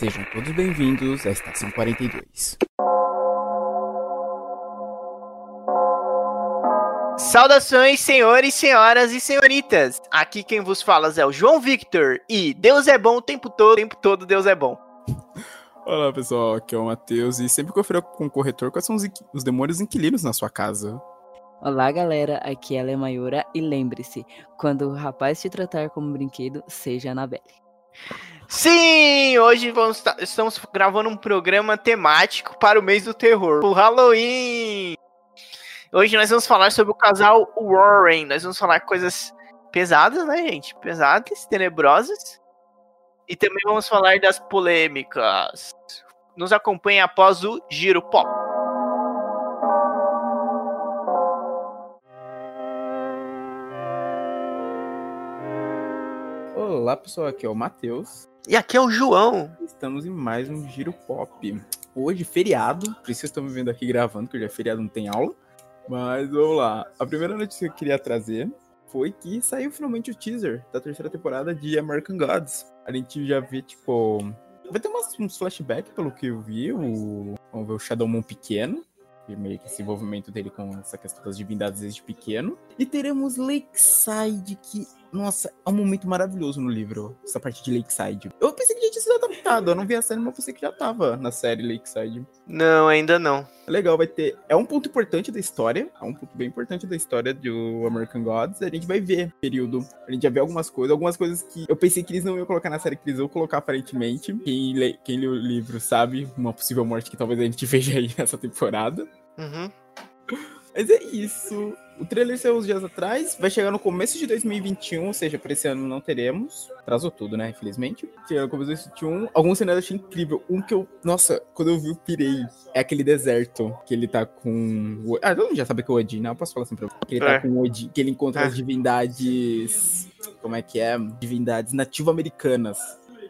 Sejam todos bem-vindos à Estação 42. Saudações, senhores, senhoras e senhoritas! Aqui quem vos fala é o João Victor e Deus é bom o tempo todo, o tempo todo Deus é bom. Olá pessoal, aqui é o Matheus e sempre confira com o corretor quais são os, os demônios inquilinos na sua casa. Olá galera, aqui é a Mayura e lembre-se, quando o rapaz te tratar como brinquedo, seja Anabelle. Sim, hoje vamos, estamos gravando um programa temático para o mês do terror, o Halloween. Hoje nós vamos falar sobre o casal Warren. Nós vamos falar coisas pesadas, né, gente? Pesadas, tenebrosas. E também vamos falar das polêmicas. Nos acompanhe após o Giro Pop. Olá pessoal, aqui é o Matheus. E aqui é o João. Estamos em mais um Giro Pop. Hoje, feriado, por isso estamos vendo aqui gravando, que hoje é feriado, não tem aula. Mas vamos lá. A primeira notícia que eu queria trazer foi que saiu finalmente o teaser da terceira temporada de American Gods. A gente já vê, tipo. Vai ter umas, uns flashbacks, pelo que eu vi. O, vamos ver o Shadow Moon pequeno. Meio que esse envolvimento dele com essa questão das divindades desde pequeno. E teremos Lakeside, que nossa, é um momento maravilhoso no livro, essa parte de Lakeside. Eu pensei que sido adaptado, eu não vi a série, mas pensei que já tava na série Lakeside. Não, ainda não. É legal, vai ter. É um ponto importante da história, é um ponto bem importante da história do American Gods. A gente vai ver período. A gente já vê algumas coisas, algumas coisas que eu pensei que eles não iam colocar na série, que eles iam colocar aparentemente. Quem lê, quem lê o livro sabe, uma possível morte que talvez a gente veja aí nessa temporada. Uhum. Mas é isso. O trailer saiu uns dias atrás, vai chegar no começo de 2021, ou seja, para esse ano não teremos. Atrasou tudo, né? Infelizmente. Chega no começo de 2021. Alguns cenários eu achei incrível. Um que eu. Nossa, quando eu vi, eu pirei. É aquele deserto que ele tá com. Ah, todo mundo já sabe que é o Odin, né? Eu posso falar assim pra você. Que ele tá É. com o Odin, que ele encontra É. as divindades. Como é que é? Divindades nativo-americanas.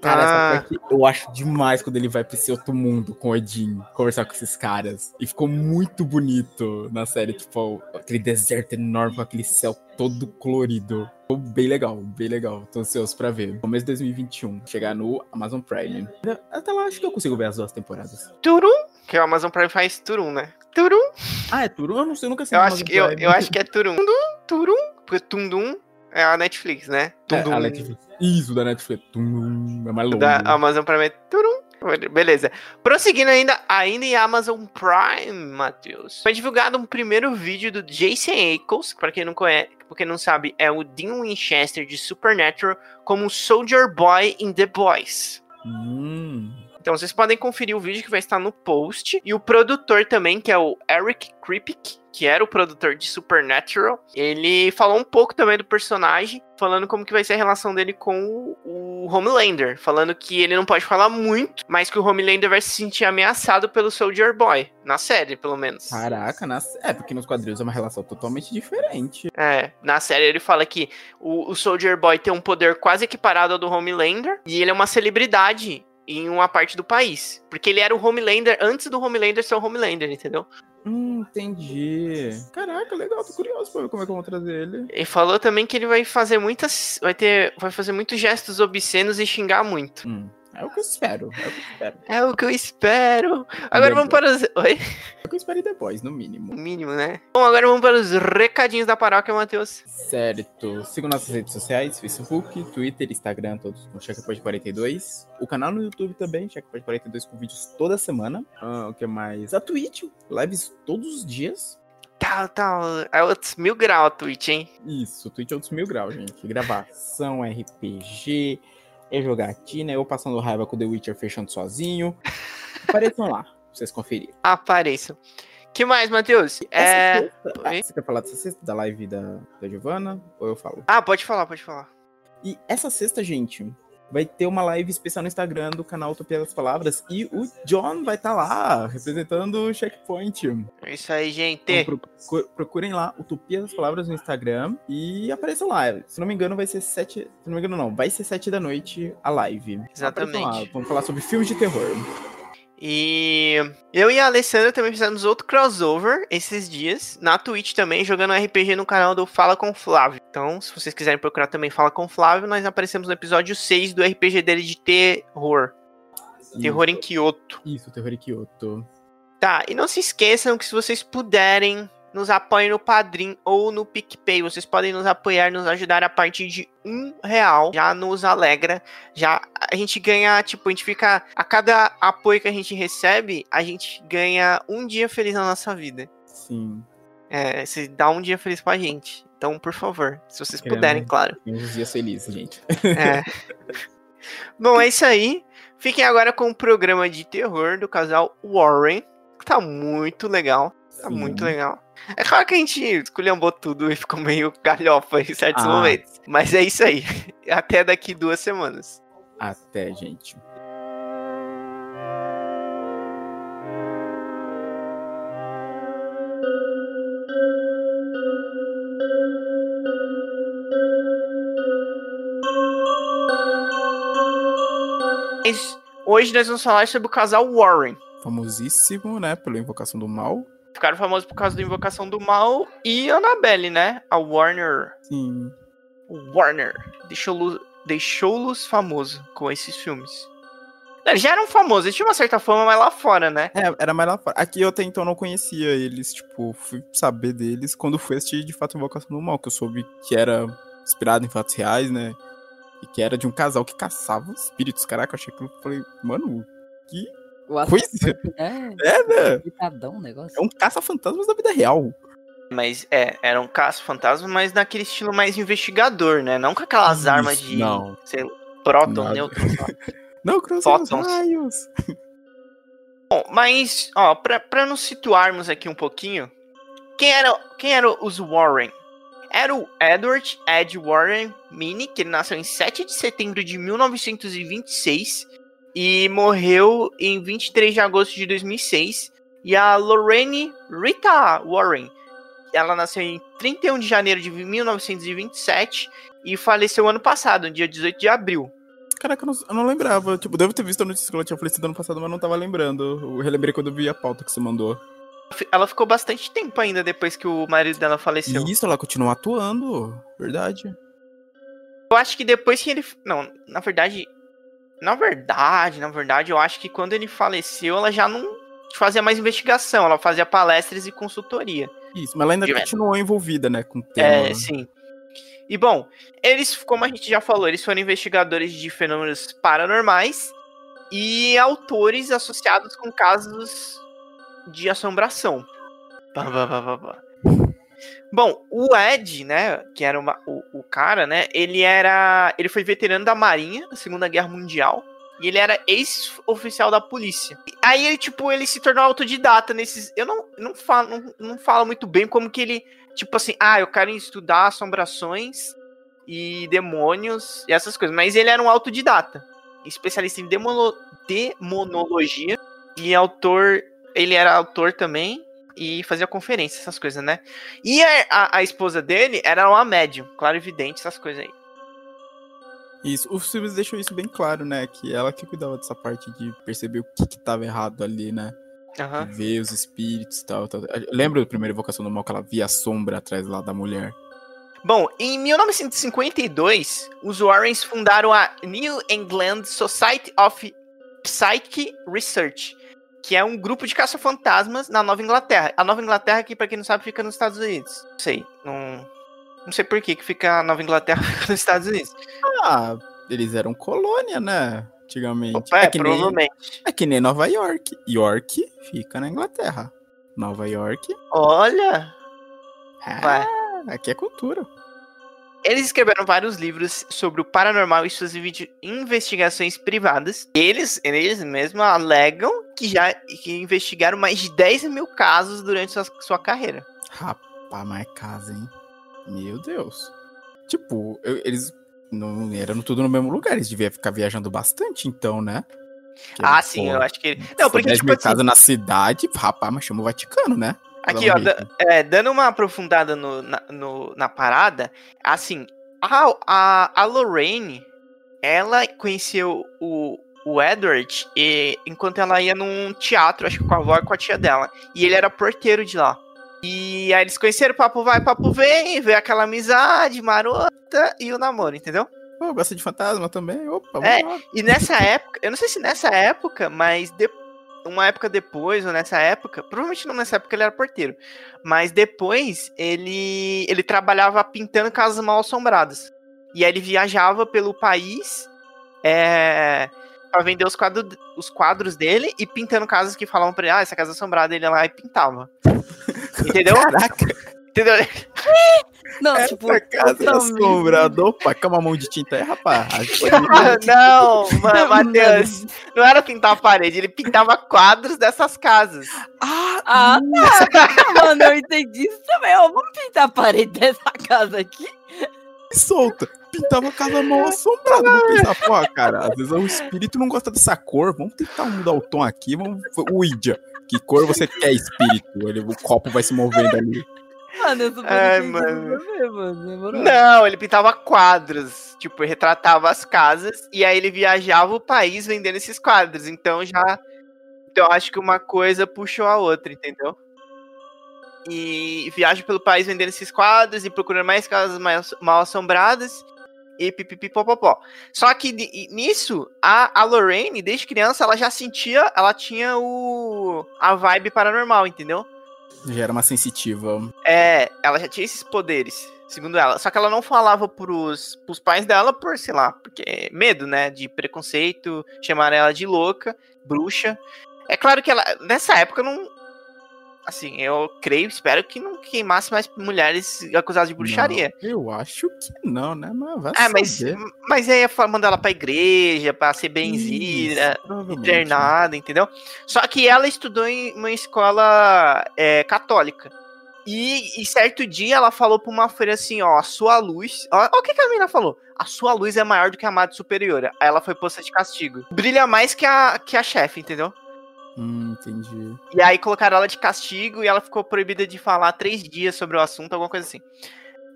Cara, Ah. essa parte eu acho demais quando ele vai pra esse outro mundo com o Odin, conversar com esses caras. E ficou muito bonito na série, tipo, aquele deserto enorme com aquele céu todo colorido. Ficou bem legal, bem legal. Tô ansioso pra ver. Começo de 2021, chegar no Amazon Prime. Até lá, acho que eu consigo ver as duas temporadas. Turum, que o Amazon Prime faz Turum, né? Turum, Ah, é Turu? Eu não sei, eu nunca sei. eu acho, que, eu, eu acho que é Turum. Turum, Turum, porque Tundum é a Netflix, né? É, a Netflix. Isso, da Netflix. Tum, é mais longo. da Amazon Prime Turum. Beleza. Prosseguindo ainda, ainda em Amazon Prime, Matheus. Foi divulgado um primeiro vídeo do Jason Ackles, pra quem não conhece, pra quem não sabe, é o Dean Winchester de Supernatural como Soldier Boy in The Boys. Hum. Então vocês podem conferir o vídeo que vai estar no post. E o produtor também, que é o Eric Kripke, que era o produtor de Supernatural, ele falou um pouco também do personagem, falando como que vai ser a relação dele com o, o Homelander, falando que ele não pode falar muito, mas que o Homelander vai se sentir ameaçado pelo Soldier Boy, na série, pelo menos. Caraca, na... é, porque nos quadrinhos é uma relação totalmente diferente. É, na série ele fala que o, o Soldier Boy tem um poder quase equiparado ao do Homelander e ele é uma celebridade em uma parte do país. Porque ele era o Homelander antes do Homelander ser o Homelander, entendeu? Hum, entendi. Caraca, legal, tô curioso pra ver como é que vão trazer ele. Ele falou também que ele vai fazer muitas. Vai ter. Vai fazer muitos gestos obscenos e xingar muito. Hum, é o que eu espero, é o que eu espero. É o que eu espero. Agora vamos para os. Oi? É o que eu espero Boys, no mínimo. O mínimo, né? Bom, agora vamos para os recadinhos da paróquia, Matheus. Certo. Sigam nossas redes sociais, Facebook, Twitter, Instagram, todos com Checkpoint 42. O canal no YouTube também, Checkpoint 42, com vídeos toda semana. Ah, o que mais? A Twitch, lives todos os dias. Tá, tá. É outros mil grau a Twitch, hein? Isso, Twitch é outros mil graus, gente. Gravação, RPG, é jogatina, eu passando raiva com The Witcher fechando sozinho. Apareçam lá, pra vocês conferirem. Apareçam. que mais, Matheus? Essa É. sexta- Oi? Você quer falar dessa sexta, da live da, da Giovana? Ou eu falo? Ah, pode falar, pode falar. E essa sexta, gente, vai ter uma live especial no Instagram do canal Utopia das Palavras. E o John vai estar lá, representando o Checkpoint. É isso aí, gente. Então, procu- procurem lá Utopia das Palavras no Instagram e apareçam lá. Se não me engano, vai ser sete. Se não me engano, não. Vai ser sete da noite a live. Exatamente. Vamos falar sobre filmes de terror. E eu e a Alessandra também fizemos outro crossover esses dias, na Twitch também, jogando RPG no canal do Fala com Flávio. Então, se vocês quiserem procurar também Fala com Flávio, nós aparecemos no episódio 6 do RPG dele de terror. Terror em Kyoto. Isso, Terror em Kyoto. Tá, e não se esqueçam que se vocês puderem, nos apoiem no Padrim ou no PicPay. Vocês podem nos apoiar, nos ajudar a partir de um real. Já nos alegra. Já a gente ganha, tipo, a gente fica. A cada apoio que a gente recebe, a gente ganha um dia feliz na nossa vida. Sim. É, se dá um dia feliz pra gente. Então, por favor, se vocês Queremos. puderem, claro. Uns dias felizes, gente. É. Bom, é isso aí. Fiquem agora com o programa de terror do casal Warren. que Tá muito legal. Tá Sim. muito legal. É claro que a gente esculhambou tudo e ficou meio galhofa em certos Ah. momentos. Mas é isso aí. Até daqui duas semanas. Até, gente. Hoje nós vamos falar sobre o casal Warren. Famosíssimo, né? Pela Invocação do Mal. Ficaram famosos por causa da Invocação do Mal e Annabelle, né? A Warner. Sim. Warner deixou-los deixou famosos com esses filmes. Eles já eram famosos, eles tinham uma certa fama, mas lá fora, né? É, era mais lá fora. Aqui eu até então não conhecia eles, tipo, fui saber deles quando fui assistir de fato Invocação do Mal, que eu soube que era inspirado em fatos reais, né? E que era de um casal que caçava espíritos. Caraca, eu achei que eu falei, mano, que O coisa. É, É, né? pitadão o negócio. É um caça-fantasmas da vida real. Mas é, era um caso fantasma, mas naquele estilo mais investigador, né? Não com aquelas Isso, armas de. não. Sei próton, lá. Não, cruzar os raios. Bom, mas, ó, pra, pra nos situarmos aqui um pouquinho, quem era, quem eram os Warren? Era o Edward Ed Warren Mini, que ele nasceu em 7 de setembro de 1926 e morreu em 23 de agosto de 2006. E a Lorraine Rita Warren, ela nasceu em 31 de janeiro de 1927 e faleceu ano passado, no dia 18 de abril. Caraca, eu não, eu não lembrava. Tipo, devo ter visto a notícia que ela tinha falecido ano passado, mas não tava lembrando. Eu relembrei quando eu vi a pauta que você mandou. Ela ficou bastante tempo ainda depois que o marido dela faleceu. Isso, ela continua atuando. Verdade. Eu acho que depois que ele. Não, na verdade. Na verdade, na verdade, eu acho que quando ele faleceu, ela já não fazia mais investigação, ela fazia palestras e consultoria. Isso, mas ela ainda De- continuou envolvida, né, com o tema. É, sim. E bom, eles, como a gente já falou, eles foram investigadores de fenômenos paranormais e autores associados com casos de assombração. Pá, pá, pá, pá, pá. Bom, o Ed, né, que era uma- o, o cara, né, ele era, ele foi veterano da Marinha na Segunda Guerra Mundial e ele era ex-oficial da polícia. E Aí ele, tipo, ele se tornou autodidata nesses, eu não, não falo, não, não falo muito bem como que ele tipo assim, ah, eu quero estudar assombrações e demônios e essas coisas. Mas ele era um autodidata, especialista em demono- demonologia e autor. Ele era autor também e fazia conferências, essas coisas, né? E a, a, a esposa dele era uma médium, claro, evidente, essas coisas aí. Isso, os filmes deixam isso bem claro, né? Que ela que cuidava dessa parte de perceber o que, que tava errado ali, né? De ver os espíritos e tal, tal. Lembra da primeira Invocação do Mal que ela via a sombra atrás lá da mulher? Bom, em 1952, os Warrens fundaram a New England Society of Psychic Research, que é um grupo de caça-fantasmas na Nova Inglaterra. A Nova Inglaterra, que pra quem não sabe, fica nos Estados Unidos. Não sei, não, não sei por que que fica a Nova Inglaterra fica nos Estados Unidos. Ah, eles eram colônia, né? Antigamente. Opa, é, que nem, provavelmente. é que nem Nova York. York fica na Inglaterra. Nova York. Olha. Ah, aqui é cultura. Eles escreveram vários livros sobre o paranormal e suas investigações privadas. Eles, eles mesmos alegam que já que investigaram mais de 10 mil casos durante sua, sua carreira. Rapaz, mais casa, hein? Meu Deus. Tipo, eu- eles não eram tudo no mesmo lugar. Eles deviam ficar viajando bastante, então, né? Porque, Ah, pô, sim, eu acho que. Não, porque, 10 tipo mil assim, casas na cidade, rapaz, mas chama o Vaticano, né? Aqui, ó, da- é, dando uma aprofundada no, na, no- na parada, assim, a, a, a Lorraine, ela conheceu o, o Edward e, enquanto ela ia num teatro, acho que com a avó e com a tia dela. E ele era porteiro de lá. E aí eles conheceram, papo vai, papo vem, veio aquela amizade marota e o namoro, entendeu? Pô, gosta de fantasma também? Opa, É, lá. E nessa época, eu não sei se nessa época, mas de- uma época depois, ou nessa época, provavelmente não nessa época ele era porteiro, mas depois ele, ele trabalhava pintando casas mal assombradas. E aí ele viajava pelo país é, pra vender os quadros, os quadros dele e pintando casas que falavam pra ele, ah, essa casa assombrada, ele ia lá e pintava. Entendeu? Caraca, Entendeu? Não, tipo, essa casa é totalmente. assombrada. Opa, calma a mão de tinta aí, rapaz. não, ma- Matheus, não era pintar a parede, ele pintava quadros dessas casas. Ah, Ah, tá. Mano, eu entendi isso também. Ó, vamos pintar a parede dessa casa aqui. solta. Pintava a casa mal assombrada. Vou pensar, pô, cara, às vezes o espírito não gosta dessa cor. Vamos tentar mudar o tom aqui. Vamos... O Idia. Que cor você quer, espírito? Ele, o copo vai se movendo ali. Mano, eu Ai, mano. você, mano. Não, ele pintava quadros. Tipo, retratava as casas e aí ele viajava o país vendendo esses quadros. Então já. Então acho que uma coisa puxou a outra, entendeu? E viaja pelo país vendendo esses quadros e procurando mais casas mais mal assombradas. E pipipipopopó. Só que ni- nisso, a, a Lorraine, desde criança, ela já sentia. Ela tinha o. a vibe paranormal, entendeu? Já era uma sensitiva. É, ela já tinha esses poderes, segundo ela. Só que ela não falava pros, pros pais dela por, sei lá, porque medo, né? De preconceito, chamar ela de louca, bruxa. É claro que ela, nessa época, não. Assim, eu creio, espero que não queimasse mais mulheres acusadas de bruxaria. Não, eu acho que não, né? Mas vai Ah, mas, mas aí ia mandar ela pra igreja, pra ser benzida, Isso, internada, entendeu? Só que ela estudou em uma escola é, católica. E, e certo dia ela falou pra uma freira assim, ó, a sua luz. Ó, ó o que, que a menina falou? A sua luz é maior do que a amada superiora. Aí ela foi posta de castigo. Brilha mais que a, que a chefe, entendeu? Hum, entendi. E aí colocaram ela de castigo e ela ficou proibida de falar três dias sobre o assunto, alguma coisa assim.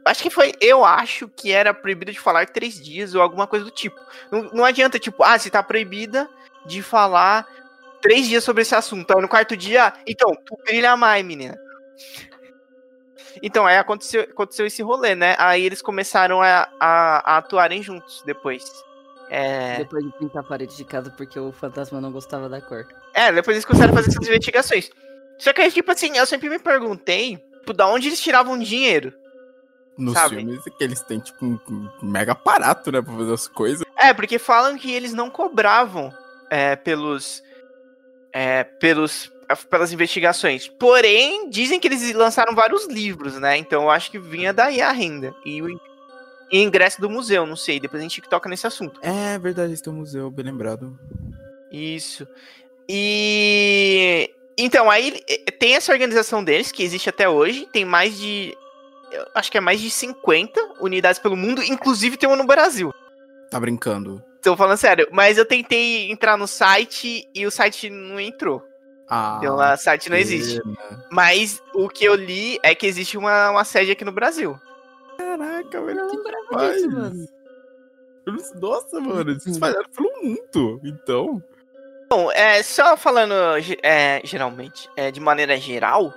Acho que foi, eu acho que era proibida de falar três dias ou alguma coisa do tipo. Não, não adianta, tipo, ah, você tá proibida de falar três dias sobre esse assunto. Aí no quarto dia, então, tu brilha mais, menina. Então, aí aconteceu, aconteceu esse rolê, né? Aí eles começaram a, a, a atuarem juntos depois. É, Depois de pintar a parede de casa porque o fantasma não gostava da cor. É, depois eles começaram a fazer essas investigações. Só que aí, tipo assim, eu sempre me perguntei, tipo, da onde eles tiravam dinheiro. Nos Sabe? filmes é que eles têm, tipo, um, um mega aparato, né? Pra fazer as coisas. É, porque falam que eles não cobravam é, pelos. É, pelos. pelas investigações. Porém, dizem que eles lançaram vários livros, né? Então eu acho que vinha daí a renda. E o e ingresso do museu, não sei. Depois a gente toca nesse assunto. É verdade, esse tem um museu, bem lembrado. Isso. E. Então, aí eh, tem essa organização deles, que existe até hoje. Tem mais de. eu acho que é mais de 50 unidades pelo mundo, inclusive tem uma no Brasil. Tá brincando. Tô falando sério, mas eu tentei entrar no site e o site não entrou. Ah, Então, o site não existe. pena. Mas o que eu li é que existe uma, uma sede aqui no Brasil. Caraca, Eu velho. não que lembrava disso, mano. Eu não- Nossa, mano, eles espalharam pelo mundo. Então. Bom, é, só falando é, geralmente, é, de maneira geral,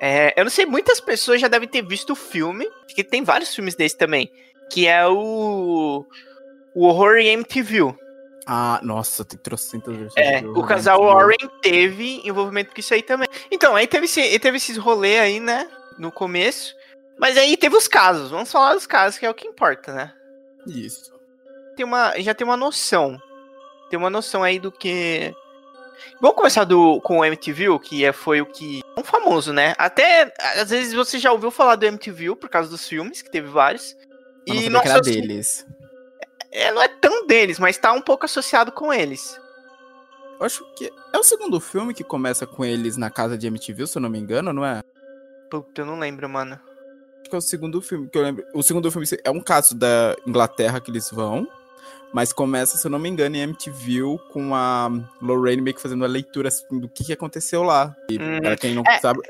é, eu não sei, muitas pessoas já devem ter visto o filme, porque tem vários filmes desse também, que é o, o Horror em MTV. Ah, nossa, tem trocentas versões. É, o casal MTV. Warren teve envolvimento com isso aí também. Então, aí teve, esse, teve esses rolês aí, né, no começo, mas aí teve os casos, vamos falar dos casos, que é o que importa, né? Isso. tem uma, já tem uma noção. Tem uma noção aí do que. Vamos começar do, com o MTV, que é, foi o que. Um famoso, né? Até. Às vezes você já ouviu falar do MTV por causa dos filmes, que teve vários. Mas E não era nossa, deles. é, não é tão deles, mas tá um pouco associado com eles. Eu acho que é o segundo filme que começa com eles na casa de MTV, se eu não me engano, não é? Puta, eu não lembro, mano. Que é o segundo filme que eu lembro. O segundo filme é um caso da Inglaterra que eles vão, mas começa, se eu não me engano, em MTV com a Lorraine meio que fazendo a leitura assim, do que, que aconteceu lá. E Hum, pra quem não é. sabe.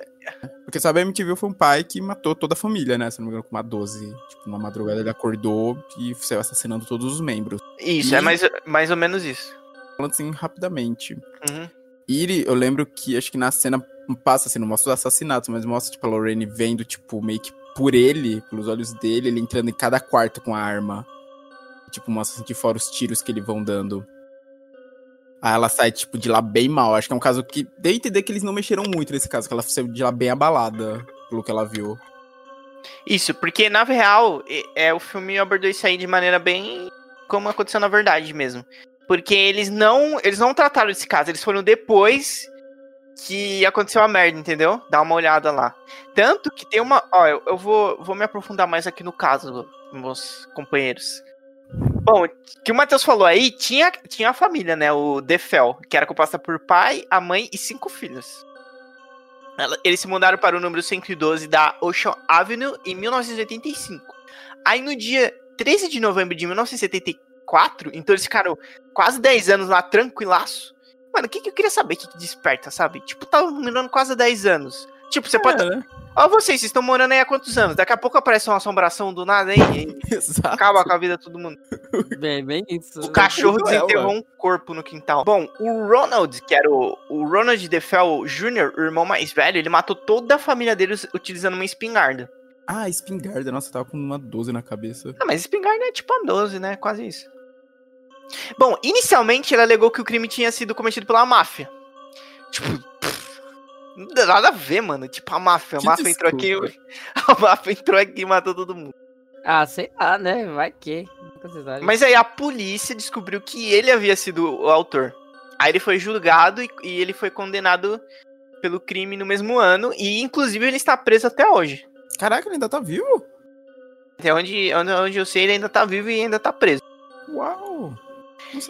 Porque sabe, a MTV foi um pai que matou toda a família, né? Se eu não me engano, com uma 12. Tipo, uma madrugada ele acordou e saiu assassinando todos os membros. Isso, E- é mais, mais ou menos isso. Falando assim rapidamente. Uhum. E eu lembro que acho que na cena passa assim, não mostra os assassinatos, mas mostra, tipo, a Lorraine vendo, tipo, meio que por ele, pelos olhos dele, ele entrando em cada quarto com a arma. tipo, mostra assim, de fora os tiros que eles vão dando. Aí ela sai, tipo, de lá bem mal. Acho que é um caso que. Deu a entender que eles não mexeram muito nesse caso, que ela saiu de lá bem abalada, pelo que ela viu. Isso, porque na real, é, o filme abordou isso aí de maneira bem como aconteceu na verdade mesmo. Porque eles não, eles não trataram esse caso, eles foram depois que aconteceu a merda, entendeu? Dá uma olhada lá. Tanto que tem uma, ó, eu, eu vou, vou me aprofundar mais aqui no caso, meus companheiros. Bom, que o Matheus falou aí, tinha, tinha a família, né? O Defel, que era composta por pai, a mãe e cinco filhos. Eles se mudaram para o número 112 da Ocean Avenue em 1985. Aí no dia 13 de novembro de 1974, então eles ficaram quase 10 anos lá tranquilaço. Mano, o que, que eu queria saber? Que, que desperta, sabe? Tipo, tava morando quase 10 anos. Tipo, você é, pode. Né? Ó, vocês, vocês estão morando aí há quantos anos? Daqui a pouco aparece uma assombração do nada aí. e acaba com a vida de todo mundo. Bem, bem isso. O cachorro desenterrou um corpo no quintal. Bom, o Ronald, que era o, o Ronald DeFell Jr., o irmão mais velho, ele matou toda a família deles utilizando uma espingarda. Ah, espingarda. Nossa, tava com uma 12 na cabeça. Ah, mas espingarda é tipo uma 12, né? Quase isso. Bom, inicialmente ele alegou que o crime tinha sido cometido pela máfia. Tipo, não dá nada a ver, mano. Tipo, a máfia. A que máfia desculpa. entrou aqui. A máfia entrou aqui e matou todo mundo. Ah, sei lá, né? Vai que. Mas aí a polícia descobriu que ele havia sido o autor. Aí ele foi julgado e, e ele foi condenado pelo crime no mesmo ano. E inclusive ele está preso até hoje. Caraca, ele ainda tá vivo? Até onde, onde, onde eu sei, ele ainda tá vivo e ainda tá preso. Uau!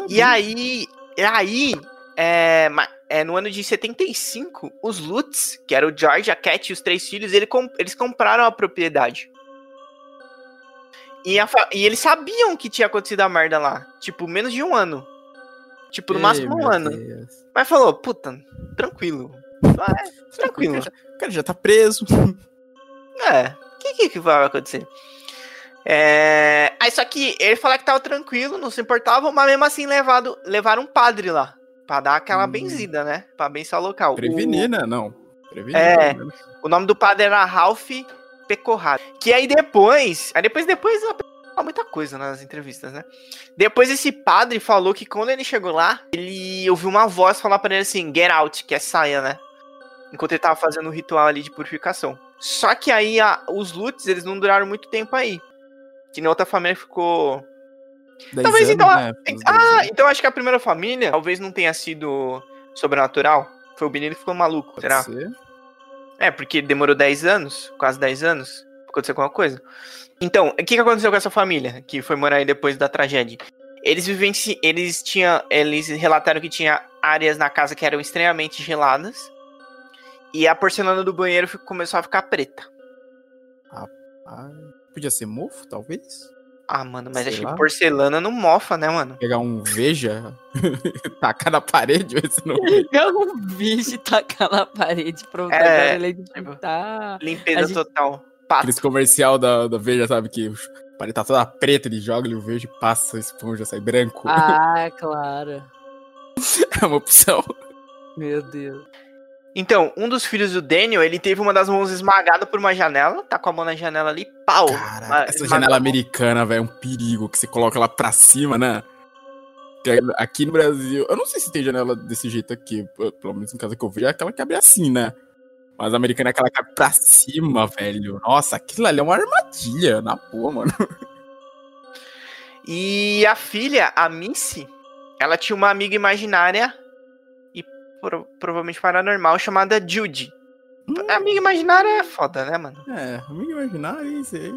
E aí, aí é, é, no ano de 75, os Lutz, que era o George, a Cat e os três filhos, ele, eles compraram a propriedade. E, a, e, eles sabiam que tinha acontecido a merda lá. Tipo, menos de um ano. Tipo, no Ei, máximo um ano. Deus. Mas falou, puta, tranquilo. É, tranquilo. O cara já tá preso. É, o que, que vai acontecer? É... Aí só que ele falou que tava tranquilo, não se importava, mas mesmo assim levado, levaram um padre lá. Pra dar aquela hum. benzida, né? Pra abençoar o local. Prevenir, o... né? Não. Prevenir. É. O nome do padre era Ralph Pecorrado. Que aí depois. Aí depois, depois muita coisa nas entrevistas, né? Depois esse padre falou que quando ele chegou lá, ele ouviu uma voz falar para ele assim, get out, que é saia, né? Enquanto ele tava fazendo o um ritual ali de purificação. Só que aí a, os Lutz, eles não duraram muito tempo aí. Que na outra família ficou. Talvez anos, então. Né? Ah, então acho que a primeira família talvez não tenha sido sobrenatural. Foi o menino que ficou maluco, Pode será? Ser. É, porque demorou 10 anos, quase 10 anos, pra acontecer alguma coisa. Então, o que, que aconteceu com essa família que foi morar aí depois da tragédia? Eles vivenciam, eles tinham, eles relataram que tinha áreas na casa que eram extremamente geladas e a porcelana do banheiro começou a ficar preta. Rapaz. Podia ser mofo, talvez? Ah, mano, mas Sei acho lá. que porcelana não mofa, né, mano? Pegar um veja, tacar na parede, ver se não. Pegar um veja e tacar na parede, pronto. É, agora ele tá... Limpeza gente... total. Pato. Aqueles comercial da, da Veja, sabe? Que a parede tá toda preta, ele joga, ele o veja e passa a esponja, sai branco. Ah, claro. é uma opção. Meu Deus. Então, um dos filhos do Daniel, ele teve uma das mãos esmagada por uma janela, tá com a mão na janela ali, pau. Cara, essa janela americana, velho, é um perigo que você coloca ela pra cima, né? Aqui no Brasil, eu não sei se tem janela desse jeito aqui, pelo menos em casa que eu vejo, é aquela que abre assim, né? Mas a americana é aquela que abre pra cima, velho. Nossa, aquilo ali é uma armadilha, na boa, mano. E a filha, a Missy, ela tinha uma amiga imaginária pro, provavelmente paranormal, chamada Judy. Hum. Amiga imaginária é foda, né, mano? É, amiga imaginária, é isso aí.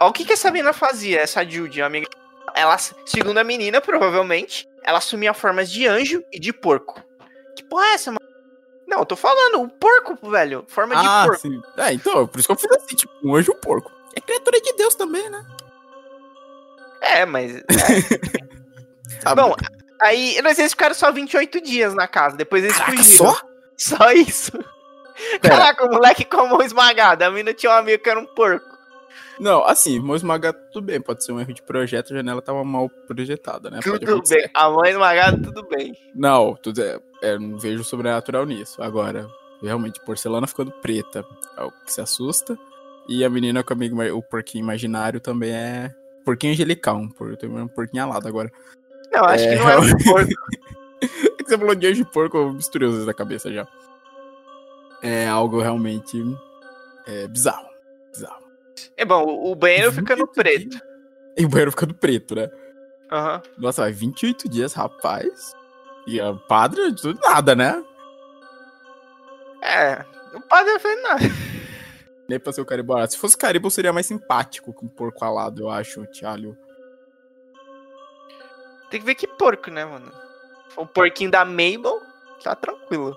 Ó, o que que essa menina fazia, essa Judy, amiga? Ela, segundo a menina, provavelmente, ela assumia formas de anjo e de porco. Que porra é essa, mano? Não, eu tô falando, o porco, velho. Forma ah, de porco. Sim. É, então, por isso que eu fiz assim, tipo, um anjo e um porco. É criatura de Deus também, né? É, mas. É. tá bom, Aí, nós eles ficaram só 28 dias na casa, depois eles Caraca, fugiram. Só? Só isso. Pera. Caraca, o moleque com a mão esmagada. A mina tinha um amigo que era um porco. Não, assim, mão esmagada tudo bem, pode ser um erro de projeto, a janela tava mal projetada, né? Tudo bem, a mão esmagada, tudo bem. Não, tudo é, é, não vejo sobrenatural nisso. Agora, realmente, porcelana ficando preta é o que se assusta. E a menina com amigo, o porquinho imaginário também é porquinho angelical, um um porquinho alado agora. Não, acho É, que não é um porco. É que você falou de anjo de porco, eu misturei os dois na cabeça já. É algo realmente é, bizarro. Bizarro. É bom, o- o banheiro fica no 28 preto. dias. E o banheiro ficando preto, né? Aham. Nossa, vai 28 dias, rapaz. E a padre, tudo nada, né? É, o padre não fez nada. Nem pra ser o caribo alado. Se fosse caribo, seria mais simpático que um porco alado, eu acho, Thiago. Tem que ver que porco, né, mano? O porquinho da Mabel, tá tranquilo.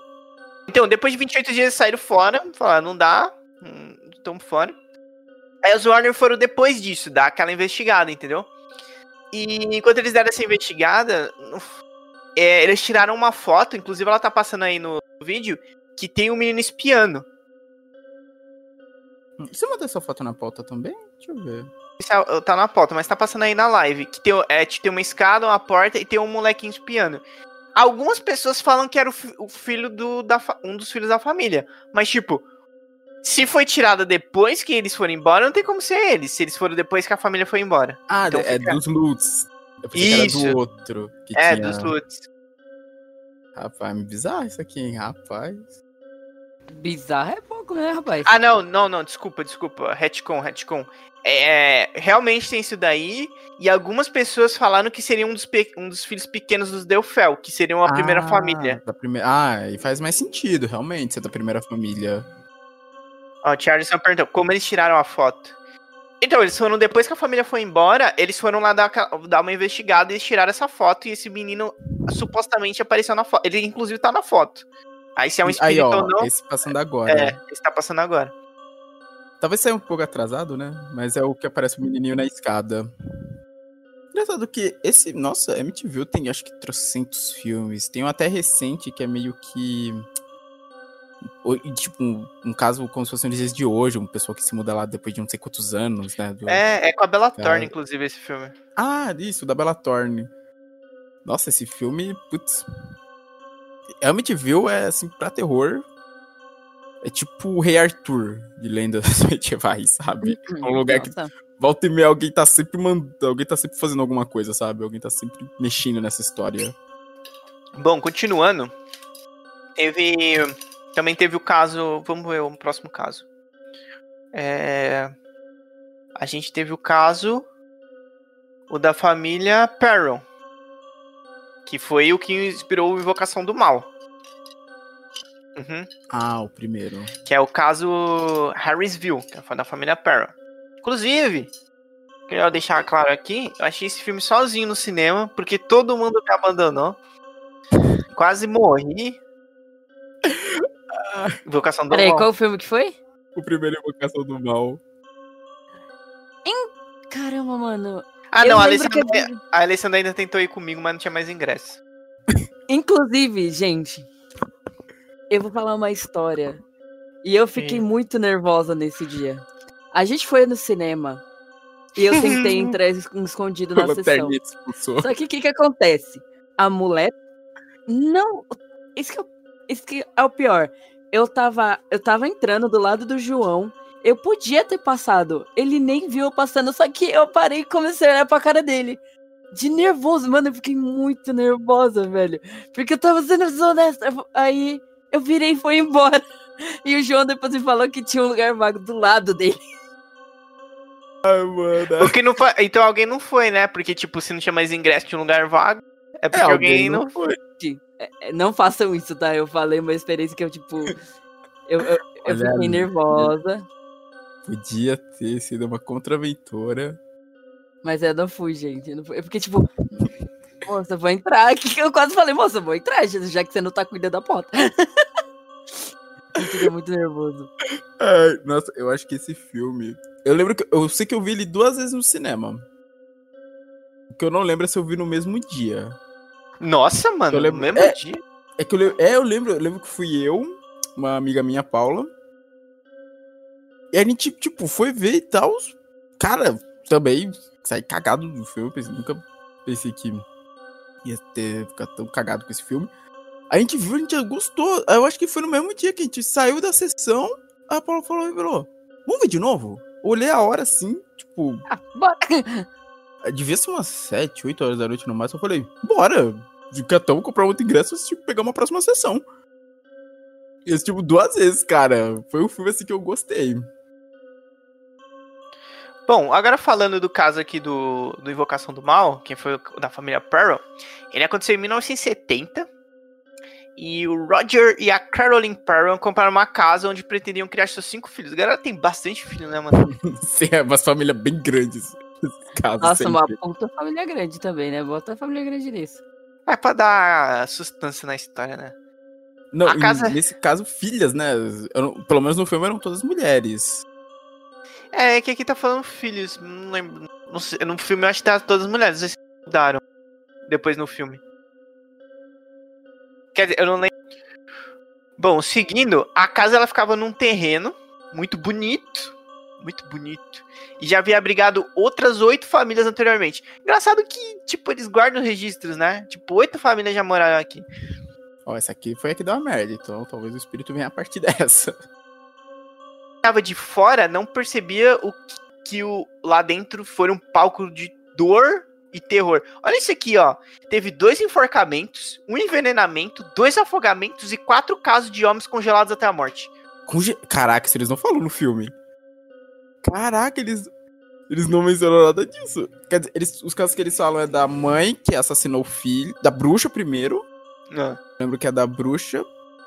Então, depois de 28 dias eles saíram fora, falaram, não dá, hum, estamos fora. Aí os Warner foram depois disso, dar aquela investigada, entendeu? E enquanto eles deram essa investigada, é, eles tiraram uma foto, inclusive ela tá passando aí no vídeo, que tem um menino espiando. Você mandou essa foto na pauta também? Deixa eu ver. Isso é- tá na pauta, mas tá passando aí na live. Que tem, é, tem uma escada, uma porta e tem um molequinho espiando. Algumas pessoas falam que era o, o filho do. Da, um dos filhos da família. Mas, tipo, se foi tirada depois que eles foram embora, não tem como ser eles. Se eles foram depois que a família foi embora. Ah, Então é fica- dos Lutz. Eu pensei que era Isso. do outro. Que é, tinha... dos Lutz. Rapaz, me bizarro isso aqui, hein? Rapaz. Bizarro é pouco, né, rapaz? Ah, não, não, não, desculpa, desculpa. Retcon, retcon. É, realmente tem isso daí. E algumas pessoas falaram que seria um dos, pe- um dos filhos pequenos dos Delfel, que seriam a primeira Ah, família. Da primeira... Ah, e faz mais sentido, realmente, ser da primeira família. Ó, o Charleston perguntou como eles tiraram a foto. Então, eles foram, depois que a família foi embora, eles foram lá dar, dar uma investigada e eles tiraram essa foto e esse menino supostamente apareceu na foto. Ele, inclusive, tá na foto. Aí, se é um Aí, espírito ó, ou não, esse passando agora. é, esse tá passando agora. Talvez saia um pouco atrasado, né? Mas é o que aparece o menininho na escada. Engraçado que esse. Nossa, MTV tem acho que trocentos filmes. Tem um até recente que é meio que. Tipo, um, um caso como se fosse um dias de hoje, uma pessoa que se muda lá depois de não sei quantos anos, né? do- É, é com a Bella Cara. Thorne, inclusive, esse filme. Ah, isso, da Bella Thorne. Nossa, esse filme, putz. Amityville é assim, pra terror. É tipo o Rei Arthur de lendas medievais, sabe? É um lugar que Nossa. volta e meia alguém tá sempre mandando. Alguém tá sempre fazendo alguma coisa, sabe? Alguém tá sempre mexendo nessa história. Bom, continuando. Teve. Também teve o caso. Vamos ver o próximo caso. É, a gente teve o caso. O da família Perron. Que foi o que inspirou a Invocação do Mal. Uhum. Ah, o primeiro. Que é o caso Harrisville, que é da família Perron. Inclusive, queria deixar claro aqui, eu achei esse filme sozinho no cinema, porque todo mundo me abandonou. Quase morri. Invocação do Peraí, Mal. qual filme que foi? O primeiro Invocação do Mal. Caramba, mano. Ah, Eu não, a que Alessandra, eu- a Alessandra ainda tentou ir comigo, mas não tinha mais ingresso. Inclusive, gente, eu vou falar uma história. E eu fiquei Sim. muito nervosa nesse dia. A gente foi no cinema e eu tentei entrar es- escondido na Pela sessão. Só que o que, que acontece? A mulher. Não. Isso que, é- isso que é o pior. Eu tava, eu tava entrando do lado do João. Eu podia ter passado. Ele nem viu eu passando. Só que eu parei e comecei a olhar pra cara dele. De nervoso. Mano, eu fiquei muito nervosa, velho. Porque eu tava sendo desonesta. Aí eu virei e fui embora. E o João depois me falou que tinha um lugar vago do lado dele. Ai, mano. Porque não foi, então alguém não foi, né? Porque, tipo, se não tinha mais ingresso, tinha um lugar vago. É porque É, alguém, não foi. É, Não façam isso, tá? Eu falei uma experiência que eu, tipo. Eu, eu, eu fiquei nervosa. Podia ter sido uma contraventora. Mas eu não fui, gente. Eu, não fui. eu fiquei tipo. Moça, vou entrar aqui. Eu quase falei, moça, vou entrar, já que você não tá cuidando da porta. eu fiquei muito nervoso. Ai, nossa, eu acho que esse filme. Eu lembro que. Eu sei que eu vi ele duas vezes no cinema. O que eu não lembro é se eu vi no mesmo dia. Nossa, mano, Eu no lembro- mesmo é. dia. É que eu lembro. É, eu lembro, eu lembro que fui eu, uma amiga minha, Paula. E a gente, tipo, foi ver e tal. Cara, também saí cagado do filme. Pensei, nunca pensei que ia ter ficado tão cagado com esse filme. A gente viu, a gente gostou. Eu acho que foi no mesmo dia que a gente saiu da sessão. A Paula falou e falou: Vamos ver de novo? Olhei a hora assim, tipo, Ah, bora. devia ser umas 7, 8 horas da noite no máximo. Eu falei, bora! Catamos comprar outro ingresso e tipo, pegar uma próxima sessão. E esse tipo, duas vezes, cara. Foi um filme assim que eu gostei. Bom, agora falando do caso aqui do, do Invocação do Mal, que foi da família Pearl, ele aconteceu em 1970. E o Roger e a Carolyn Perron compraram uma casa onde pretendiam criar seus cinco filhos. A galera tem bastante filho, né, mano? Sim, é uma família bem grande. Nossa, sempre. uma puta família grande também, né? Bota a família grande nisso. É pra dar sustância na história, né? Não, a casa... nesse caso, filhas, né? Eu, pelo menos no filme eram todas mulheres. É, é que aqui tá falando filhos. Não lembro. Não sei, no filme eu acho que tá todas mulheres. Eles mudaram depois no filme. Quer dizer, eu não lembro. Bom, seguindo, a casa ela ficava num terreno muito bonito. Muito bonito. E já havia abrigado outras oito famílias anteriormente. Engraçado que, tipo, eles guardam registros, né? Tipo, oito famílias já moraram aqui. Ó, essa aqui foi a que deu a merda, então talvez o espírito venha a partir dessa. Tava de fora, não percebia o que, que o lá dentro foi um palco de dor e terror. Olha isso aqui, ó. Teve dois enforcamentos, um envenenamento, dois afogamentos e quatro casos de homens congelados até a morte. Conge... Caraca, se eles não falam no filme. Caraca, eles. Eles não mencionam nada disso. Quer dizer, eles, os casos que eles falam é da mãe que assassinou o filho. Da bruxa primeiro. Ah. Lembro que é da bruxa,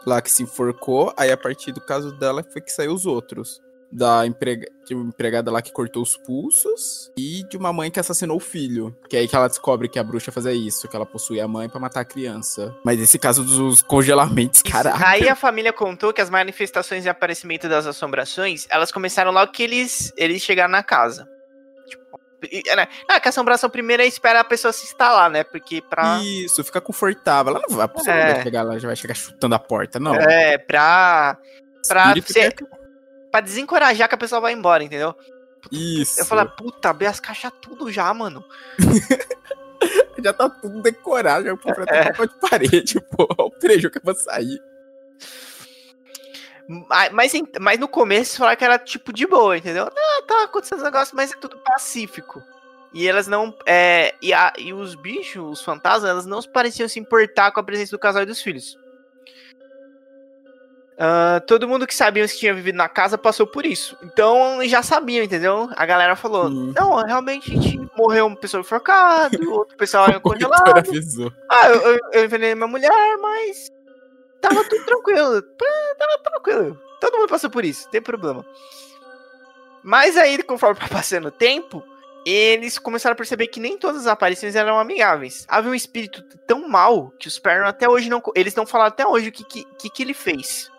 lá que se enforcou. Aí a partir do caso dela foi que saiu os outros. Da emprega... de uma empregada lá que cortou os pulsos. E de uma mãe que assassinou o filho. Que é aí que ela descobre que a bruxa fazia isso. Que ela possui a mãe para matar a criança. Mas esse caso dos congelamentos, cara. Aí a família contou que as manifestações e aparecimento das assombrações, elas começaram logo que eles, eles chegaram na casa. Né? Ah, que a assombração primeiro é esperar a pessoa se instalar, né? Porque pra. Isso, ficar confortável. Ela não vai, a é. vai chegar lá, já vai chegar chutando a porta, não. É, pra. Pra, ser, pra desencorajar que a pessoa vai embora, entendeu? Isso. Eu falo, puta, abri as caixas tudo já, mano. já tá tudo decorado, já comprei até é. papel de parede, pô. O prejuízo que eu vou sair. Mas, mas no começo falaram que era tipo de boa, entendeu? Não, tá acontecendo um negócio, mas é tudo pacífico. E elas não. É, e, a, e os bichos, os fantasmas, elas não pareciam se importar com a presença do casal e dos filhos. Uh, todo mundo que sabia que tinha vivido na casa passou por isso. Então já sabiam, entendeu? A galera falou: hum. Não, realmente morreu uma pessoa enforcada, outro pessoal congelado. Ah, eu, eu, eu envenenei minha mulher, mas tava tudo tranquilo. Tava tranquilo. Todo mundo passou por isso, não tem problema. Mas aí, conforme vai passando o tempo, eles começaram a perceber que nem todas as aparições eram amigáveis. Havia um espírito tão mal que os Perron até hoje não. Eles não falaram até hoje o que, que, que ele fez.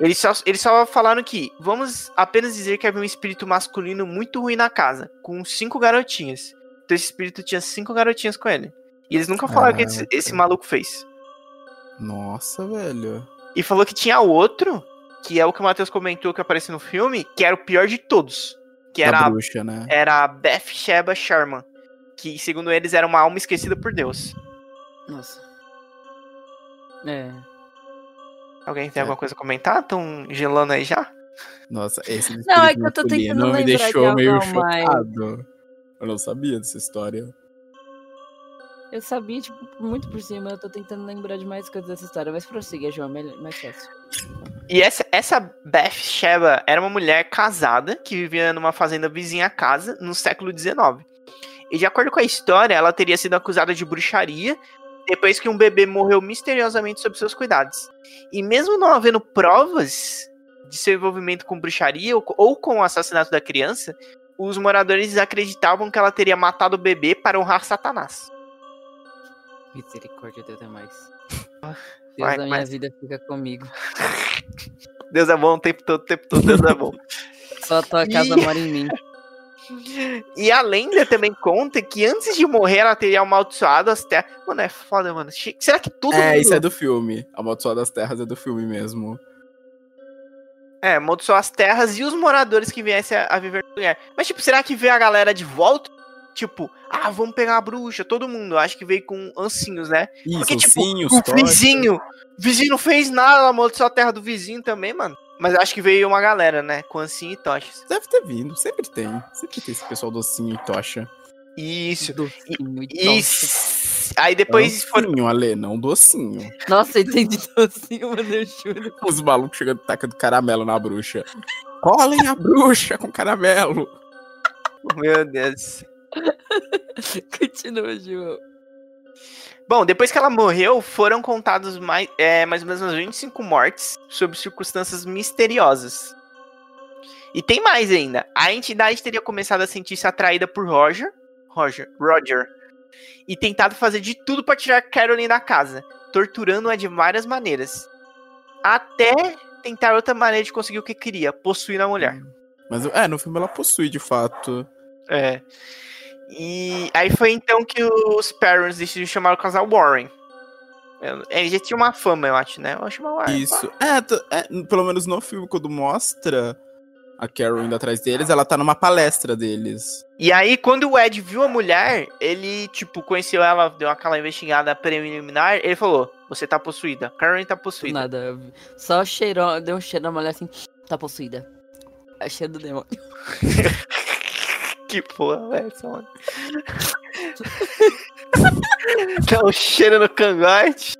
Eles só, eles só falaram que vamos apenas dizer que havia um espírito masculino muito ruim na casa, com cinco garotinhas. Então esse espírito tinha cinco garotinhas com ele. E eles nunca falaram o que esse, esse maluco fez. Nossa, velho. E falou que tinha outro, que é o que o Matheus comentou que apareceu no filme, que era o pior de todos. Que era, a bruxa, né? era a Beth Sheba Sherman. Que, segundo eles, era uma alma esquecida por Deus. Nossa. É. Alguém tem é. alguma coisa a comentar? Estão gelando aí já? Nossa, esse Não, é que eu tô tentando lembrar me deixou de meio chocado. Mais. Eu não sabia dessa história. Eu sabia, tipo, muito por cima. Eu tô tentando lembrar de mais coisas dessa história. Mas prossiga, João, mais fácil. E essa, essa Beth Sheba era uma mulher casada que vivia numa fazenda vizinha à casa no século XIX. E de acordo com a história, ela teria sido acusada de bruxaria depois que um bebê morreu misteriosamente sob seus cuidados. E mesmo não havendo provas de seu envolvimento com bruxaria ou, ou com o assassinato da criança, os moradores acreditavam que ela teria matado o bebê para honrar Satanás. Misericórdia, Deus é mais. Deus da minha vida fica comigo. Deus é bom o tempo todo, o tempo todo, Deus é bom. Só a tua casa e... mora em mim. E a lenda também conta que antes de morrer ela teria amaldiçoado as terras. Mano, é foda, mano. Será que tudo. É, mundo... isso é do filme. Amaldiçoado as terras é do filme mesmo. É, amaldiçoou as terras e os moradores que viessem a, a viver no lugar. Mas, tipo, será que veio a galera de volta? Tipo, ah, vamos pegar a bruxa, todo mundo. Acho que veio com ancinhos, né? Isso, Porque, tipo, ancinhos, o vizinho, o vizinho não fez nada, amaldiçoou a terra do vizinho também, mano. Mas acho que veio uma galera, né? Com ancinho e tochas. Deve ter vindo, sempre tem. Sempre tem esse pessoal do ancinho e tocha. Isso. Docinho, Isso. Aí depois foram. Docinho, Ale, não docinho. Nossa, eu entendi docinho, mano, eu juro. Os malucos chegando tacando caramelo na bruxa. Colhem a bruxa com caramelo. Meu Deus. Continua, João. Bom, depois que ela morreu, foram contados mais, é, mais ou menos umas 25 mortes sob circunstâncias misteriosas. E tem mais ainda. A entidade teria começado a sentir-se atraída por Roger, Roger, Roger, e tentado fazer de tudo para tirar Caroline da casa, torturando-a de várias maneiras, até tentar outra maneira de conseguir o que queria, possuir a mulher. Mas é, no filme ela possui de fato. É. E aí foi então que os parents decidiram chamar o casal Warren. Ele já tinha uma fama, eu acho, né? Eu acho uma Warren. Isso. É, é, pelo menos no filme, quando mostra a Carol indo atrás deles, ela tá numa palestra deles. E aí, quando o Ed viu a mulher, ele, tipo, conheceu ela, deu aquela investigada preliminar, ele falou: Você tá possuída. Caroline tá possuída. Nada. Só cheirou, deu um cheiro na mulher assim, tá possuída. É cheiro do demônio. Que porra, velho, essa mano. Dá um cheiro no cangote.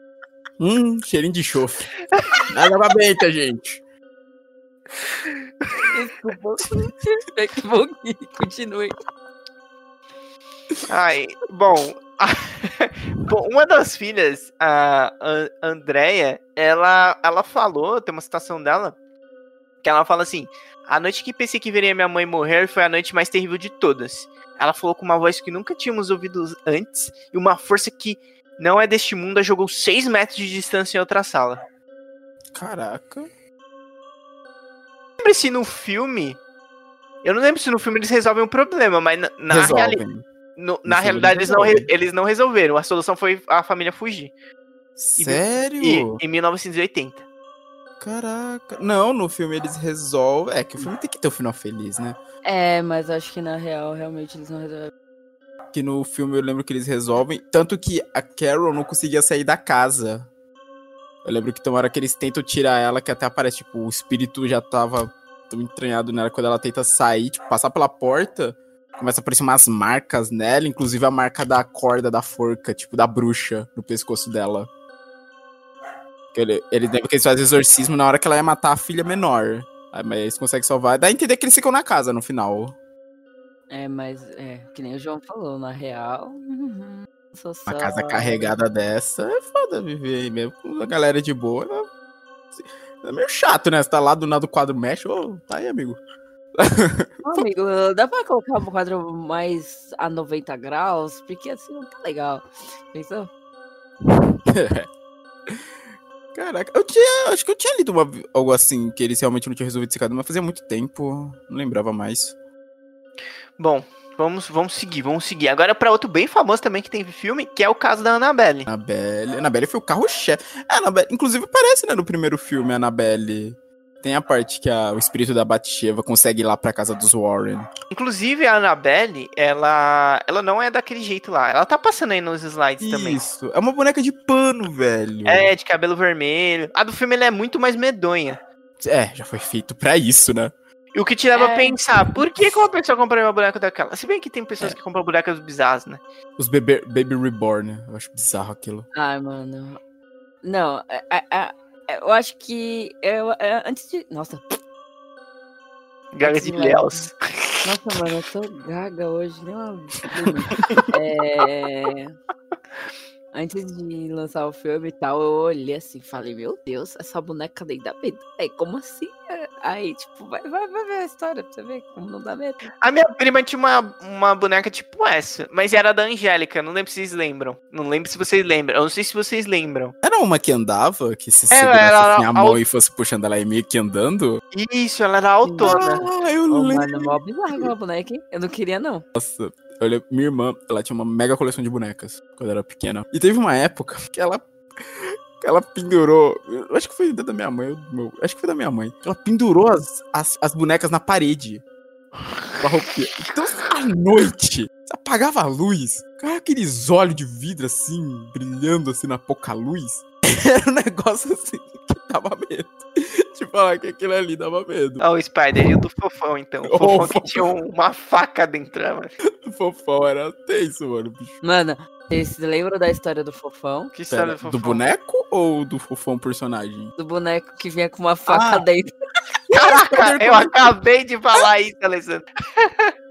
Hum, cheirinho de chofre. Nada pra benta, gente. Desculpa. que bom que continue. Ai, bom. bom, uma das filhas, a An- Andrea, ela, ela falou, tem uma citação dela, que ela fala assim: A noite que pensei que veria minha mãe morrer foi a noite mais terrível de todas. Ela falou com uma voz que nunca tínhamos ouvido antes e uma força que não é deste mundo a jogou 6 metros de distância em outra sala. Caraca. Lembra se no filme. Eu não lembro se no filme eles resolvem o problema, mas na, na, reali- no- na realidade eles não, re- eles não resolveram. A solução foi a família fugir. Sério? E, em 1980. Caraca. Não, no filme eles resolvem. É que o filme tem que ter um final feliz, né? É, mas acho que na real, realmente, eles não resolvem. Que no filme eu lembro que eles resolvem. Tanto que a Carol não conseguia sair da casa. Eu lembro que tem uma hora que eles tentam tirar ela, que até aparece, tipo, o espírito já tava tão entranhado nela. Quando ela tenta sair, tipo, passar pela porta, começa a aparecer umas marcas nela, inclusive a marca da corda da forca, tipo, da bruxa no pescoço dela. Que ele, ele lembra que eles fazem exorcismo na hora que ela ia matar a filha menor. Aí, mas eles conseguem salvar. Dá a entender que eles ficam na casa no final. É, mas, é, que nem o João falou, na real. uhum, sou só... Uma casa carregada dessa é foda viver aí mesmo. Com a galera de boa. É, é meio chato, né? Você tá lá do nada o quadro mexe. Ô, tá aí, amigo. Ô, amigo, dá pra colocar um quadro mais a 90 graus? Porque assim não tá legal. Pensou? Caraca, eu tinha. Acho que eu tinha lido uma- algo assim, que eles realmente não tinham resolvido esse caso, mas fazia muito tempo. Não lembrava mais. Bom, vamos, vamos seguir, vamos seguir. Agora pra outro bem famoso também que tem filme, que é o caso da Annabelle. Annabelle. Annabelle foi o carro-chefe. É, inclusive aparece, né, no primeiro filme, a Annabelle. Tem a parte que a- o espírito da Batsheva consegue ir lá pra casa dos Warren. Inclusive, a Annabelle, ela, ela não é daquele jeito lá. Ela tá passando aí nos slides também. Isso. É uma boneca de pano, velho. É, de cabelo vermelho. A do filme ela é muito mais medonha. É, já foi feito pra isso, né? E o que te leva a É. pensar, por que, que uma pessoa compraria uma boneca daquela? Se bem que tem pessoas É. que compram bonecas bizarras, né? Os bebê, Baby Reborn, né? Eu acho bizarro aquilo. Ai, mano. Não, é- é- é- eu acho que. Eu, é, antes de. Nossa, Gaga de Sim, Léus. nossa, mano, eu tô gaga hoje. Uma... é... Antes de lançar o filme e tal, eu olhei assim falei, meu Deus, essa boneca nem dá medo. Aí, como assim? Aí, tipo, vai, vai, vai ver a história pra você ver como não dá medo. A minha prima tinha uma, uma boneca tipo essa, mas era da Angélica, não lembro se vocês lembram. Não lembro se vocês lembram. Eu não sei se vocês lembram. Era uma que andava, que se É, segurasse ela assim era a mão al- e fosse puxando ela aí meio que andando. Isso, ela era autona. Ah, eu Ô, lembro. mano, é mó bizarro boneca, hein? Eu não queria, não. Nossa, olha, minha irmã, ela tinha uma mega coleção de bonecas quando era pequena. E teve uma época que ela. ela pendurou. Acho que foi da minha mãe. meu- acho que foi da minha mãe. Ela pendurou as, as, as bonecas na parede. Então, à noite, apagava a luz. Cara, aqueles olhos de vidro assim, brilhando assim na pouca luz. Era um negócio assim. Que dava medo. Te falar que aquilo ali dava medo. Ah, o Spider e o do Fofão, então. O Oh, Fofão que Fofão. tinha uma faca dentro, né, mano. O fofão era tenso, mano. bicho. Mano, vocês lembram da história do fofão? Que história Pera, do Fofão? do boneco ou do fofão personagem? Do boneco que vinha com uma faca Ah. dentro. Caraca, eu acabei de falar isso, Alessandro.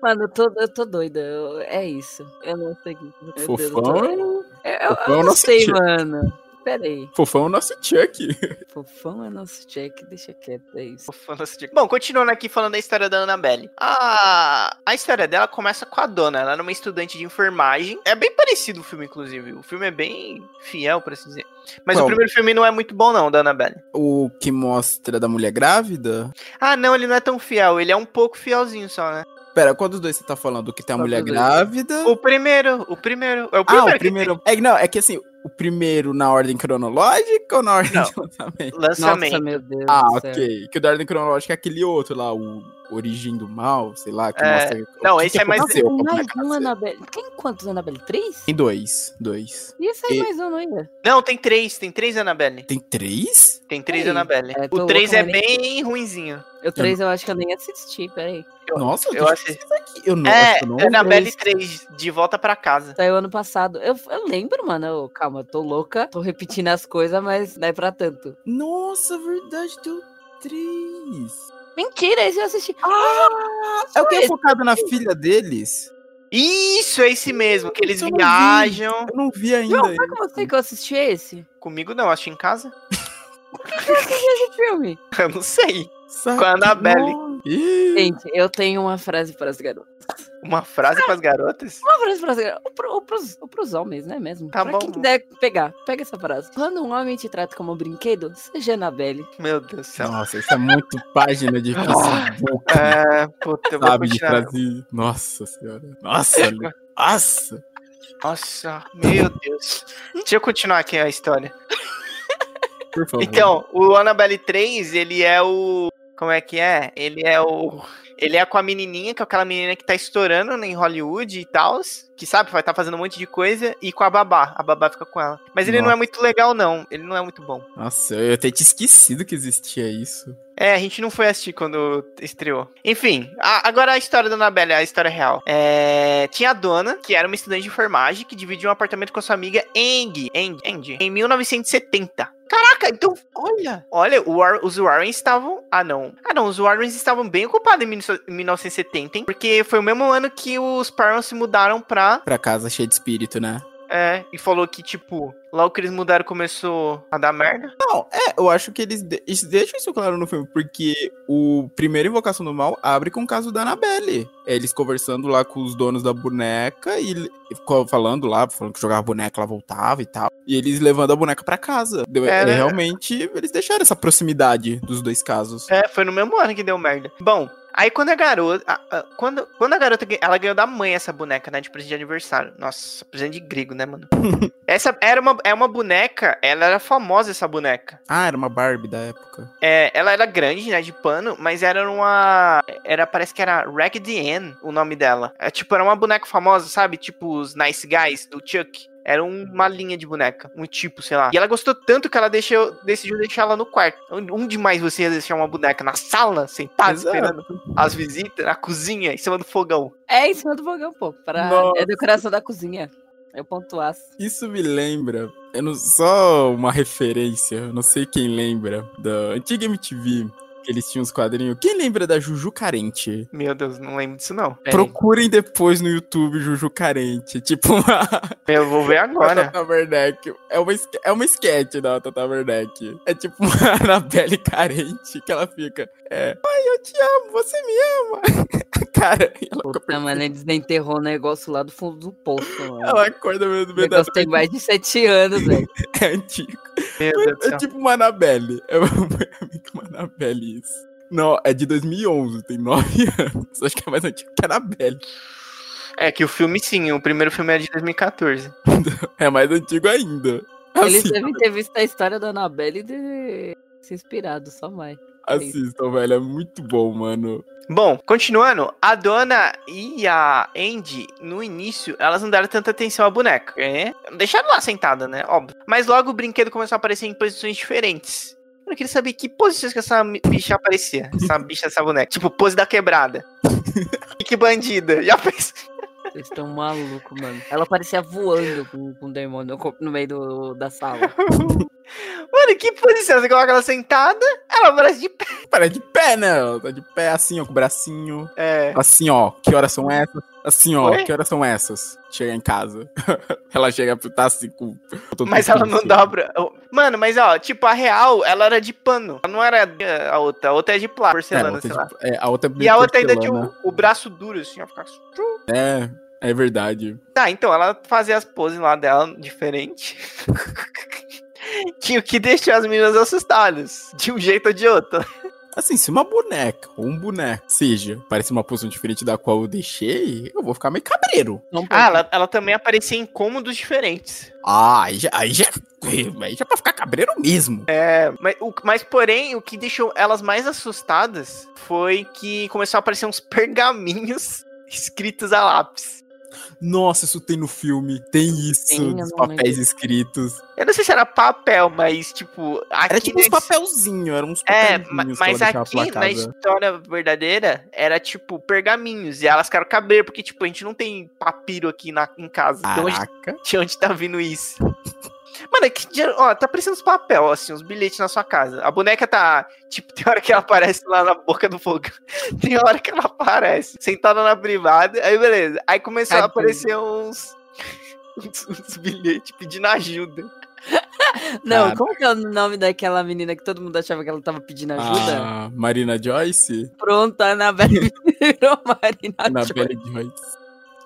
Mano, eu tô, eu tô doida. eu- é isso. Eu não sei. o que- meu Deus, eu tô- Fofão Eu, eu, Fofão eu não sei, tio. mano. Pera aí. Fofão é o nosso Chuck. Fofão é nosso check, deixa quieto, é isso. Fofão nesse dia. Bom, continuando aqui falando da história da Annabelle. A, a história dela começa com a dona. Ela era uma estudante de enfermagem. É bem parecido o filme, inclusive. O filme é bem fiel, por assim dizer. Mas Qual? o primeiro filme não é muito bom, não, da Annabelle. O que mostra da mulher grávida? Ah, não, ele não é tão fiel. Ele é um pouco fielzinho só, né? Pera, qual dos dois você tá falando? O que tem a mulher grávida? O primeiro, o primeiro. É o Ah, primeiro o que primeiro. É, que não, é que assim, o primeiro na ordem cronológica ou na ordem Não. de lançamento? tem Nossa, lançamento. meu Deus. Ah, ok. Que o da ordem cronológica é aquele outro lá, o Origem do Mal, sei lá, que É, mostra. o não, que esse que é mais- aconteceu com a mais um nascer. Annabelle. Tem quantos Annabelle? Três? Tem dois. Dois. E esse aí E- mais um ainda? Não, tem três. Tem três Annabelle. Tem três? Tem três Aí, Annabelle. é, o três é mas nem- bem ruinzinho. O três eu acho que eu nem assisti, peraí. Eu- Nossa, eu assisti. Eu não, acho É, que eu não Annabelle esse. 3, de volta pra casa. Saiu ano passado. Eu, eu lembro, mano. eu- calma, eu tô louca. Tô repetindo as coisas, mas não é pra tanto. Nossa, verdade, deu três. Mentira, esse eu assisti. É o que é focado na filha deles? Isso, é esse mesmo, que eles Eu não vi. viajam. Eu não vi ainda. Não, como eu sei que eu assisti esse? Comigo não, acho em casa. Esse filme. Eu não sei. Sabe com a Annabelle. Ih, Gente, eu tenho uma frase para as garotas. Uma frase pras garotas? Uma frase para as garotas. Ou, pro, ou, pros, ou pros homens, né mesmo? Tá pra bom. quem quiser pegar, pega essa frase. Quando um homem te trata como brinquedo, seja Annabelle. Meu Deus do céu. Nossa, isso é muito página de Facebook. É, puta, eu vou sabe, de trazer. Nossa senhora. Nossa, nossa. Nossa, meu Deus. Deixa eu continuar aqui a história. Por favor. Então, o Annabelle 3, ele é o. Como é que é? Ele é o. Ele é com a menininha, que é aquela menina que tá estourando né, em Hollywood e tal. Que sabe, vai estar fazendo um monte de coisa. E com a babá. A babá fica com ela. Mas ele não é Nossa. muito legal, não. Ele não é muito bom. Nossa, eu até tinha esquecido que existia isso. É, a gente não foi assistir quando estreou. Enfim, a- agora a história da Annabelle, a história real. É, tinha a dona, que era uma estudante de enfermagem, que dividia um apartamento com a sua amiga Eng, Eng, Eng, em 1970. Caraca, então, olha. Olha, War- os Warrens estavam... Ah, não. Ah, não, os Warrens estavam bem ocupados em 19- em 1970, hein? Porque foi o mesmo ano que os Parents se mudaram pra... Pra casa cheia de espírito, né? É, e falou que, tipo, logo que eles mudaram começou a dar merda. Não, é, eu acho que eles, de- eles deixam isso claro no filme, porque o primeiro Invocação do Mal abre com o caso da Annabelle. É, eles conversando lá com os donos da boneca e falando lá, falando que jogava boneca, ela voltava e tal. E eles levando a boneca pra casa. Deu, É, é, né? realmente, eles deixaram essa proximidade dos dois casos. É, foi no mesmo ano que deu merda. Bom, aí quando a garota. a- a- quando, quando a garota. Ela ganhou da mãe essa boneca, né? De presente de aniversário. Nossa, presente de grego, né, mano? essa era uma, é uma boneca. Ela era famosa, essa boneca. Ah, era uma Barbie da época. É, ela era grande, né? De pano, mas era uma. Era, parece que era Raggedy Ann o nome dela. É, tipo, era uma boneca famosa, sabe? Tipo os Nice Guys do Chuck. Era uma linha de boneca, um tipo, sei lá. E ela gostou tanto que ela deixou, decidiu deixar ela no quarto. Onde mais você ia deixar uma boneca? Na sala, sentada, Exato. esperando as visitas? Na cozinha, em cima do fogão. É em cima do fogão, pô. Pra Nossa. é decoração da cozinha. Eu pontuasse. Isso me lembra, eu não, só uma referência, não sei quem lembra, da antiga MTV, eles tinham os quadrinhos. Quem lembra da Juju Carente? Meu Deus, não lembro disso não. Peraí. Procurem depois no YouTube Juju Carente. Tipo uma. Eu vou ver Uma agora. Tata Werneck. É uma, é uma sketch da Tata Werneck. É tipo uma Anabelle carente que ela fica. É. Ai, eu te amo, você me ama. Cara, ela, fica Puta, mano, eles enterrou o negócio lá do fundo do poço, mano. ela acorda mesmo O meio da negócio tem mais de sete anos, velho. é antigo. Do É céu. tipo uma Anabelle. É muito uma Anabelle Não, é de 2011, tem 9 anos. Acho que é mais antigo que a Anabelle. É que o filme sim, o primeiro filme é de 2014. É mais antigo ainda. Eles Assim, devem ter visto a história da Annabelle e de... se inspirado, só mais. assistam, velho. É muito bom, mano. Bom, continuando, a dona e a Andy, no início, elas não deram tanta atenção à boneca. É? Deixaram lá sentada, né? Óbvio. Mas logo o brinquedo começou a aparecer em posições diferentes. Eu queria saber que posições que essa bicha aparecia. Essa bicha, essa boneca. Tipo, pose da quebrada. que bandida. Já fez. Vocês estão malucos, mano. Ela parecia voando com, com o demônio no, no meio do, da sala. Mano, que posição? Você coloca ela sentada, ela parece de pé. Parece de pé, né? Ela tá de pé, assim, ó, com o bracinho. É. Assim, ó, que horas são essas? Assim, ó, que horas são essas? Chega em casa. ela chega, tá assim com. Mas ela não assim. dobra. Mano, mas ó, tipo, a real, ela era de pano. Ela não era a outra. A outra é de plá, É, porcelana, outra, sei lá. tipo, é, a outra é E a outra ainda tinha o, o braço duro, assim, ó. Ficava... É, é verdade. Tá, então ela fazia as poses lá dela diferente. que o que deixou as meninas assustadas. De um jeito ou de outro. Assim, se uma boneca ou um boneco seja, parece uma posição diferente da qual eu deixei, eu vou ficar meio cabreiro. Não Ah, ela, ela também aparecia em cômodos diferentes. Ah, aí já, aí já, aí já é pra ficar cabreiro mesmo. É, mas, o, mas porém, o que deixou elas mais assustadas foi que começou a aparecer uns pergaminhos escritos a lápis. Nossa, isso tem no filme. Tem isso, Tem, dos papéis lembro. escritos. Eu não sei se era papel, mas tipo. Aqui Era tipo uns papelzinhos, eram uns É, papelzinhos ela mas aqui pela na história verdadeira era tipo pergaminhos. E elas ficaram caber, porque tipo, a gente não tem papiro aqui na, em casa. De onde, Caraca. de onde tá vindo isso? Mano, é que, ó, tá parecendo uns papel, assim, uns bilhetes na sua casa. A boneca tá, tipo, tem hora que ela aparece lá na boca do fogo. Tem hora que ela aparece sentada na privada. Aí, beleza. Aí começou a aparecer uns, uns, uns bilhetes pedindo ajuda. Não, Cara. como que é o nome daquela menina que todo mundo achava que ela tava pedindo ajuda? Ah, Marina Joyce? Pronto, a Anabelle virou Marina Na Joyce. Joyce.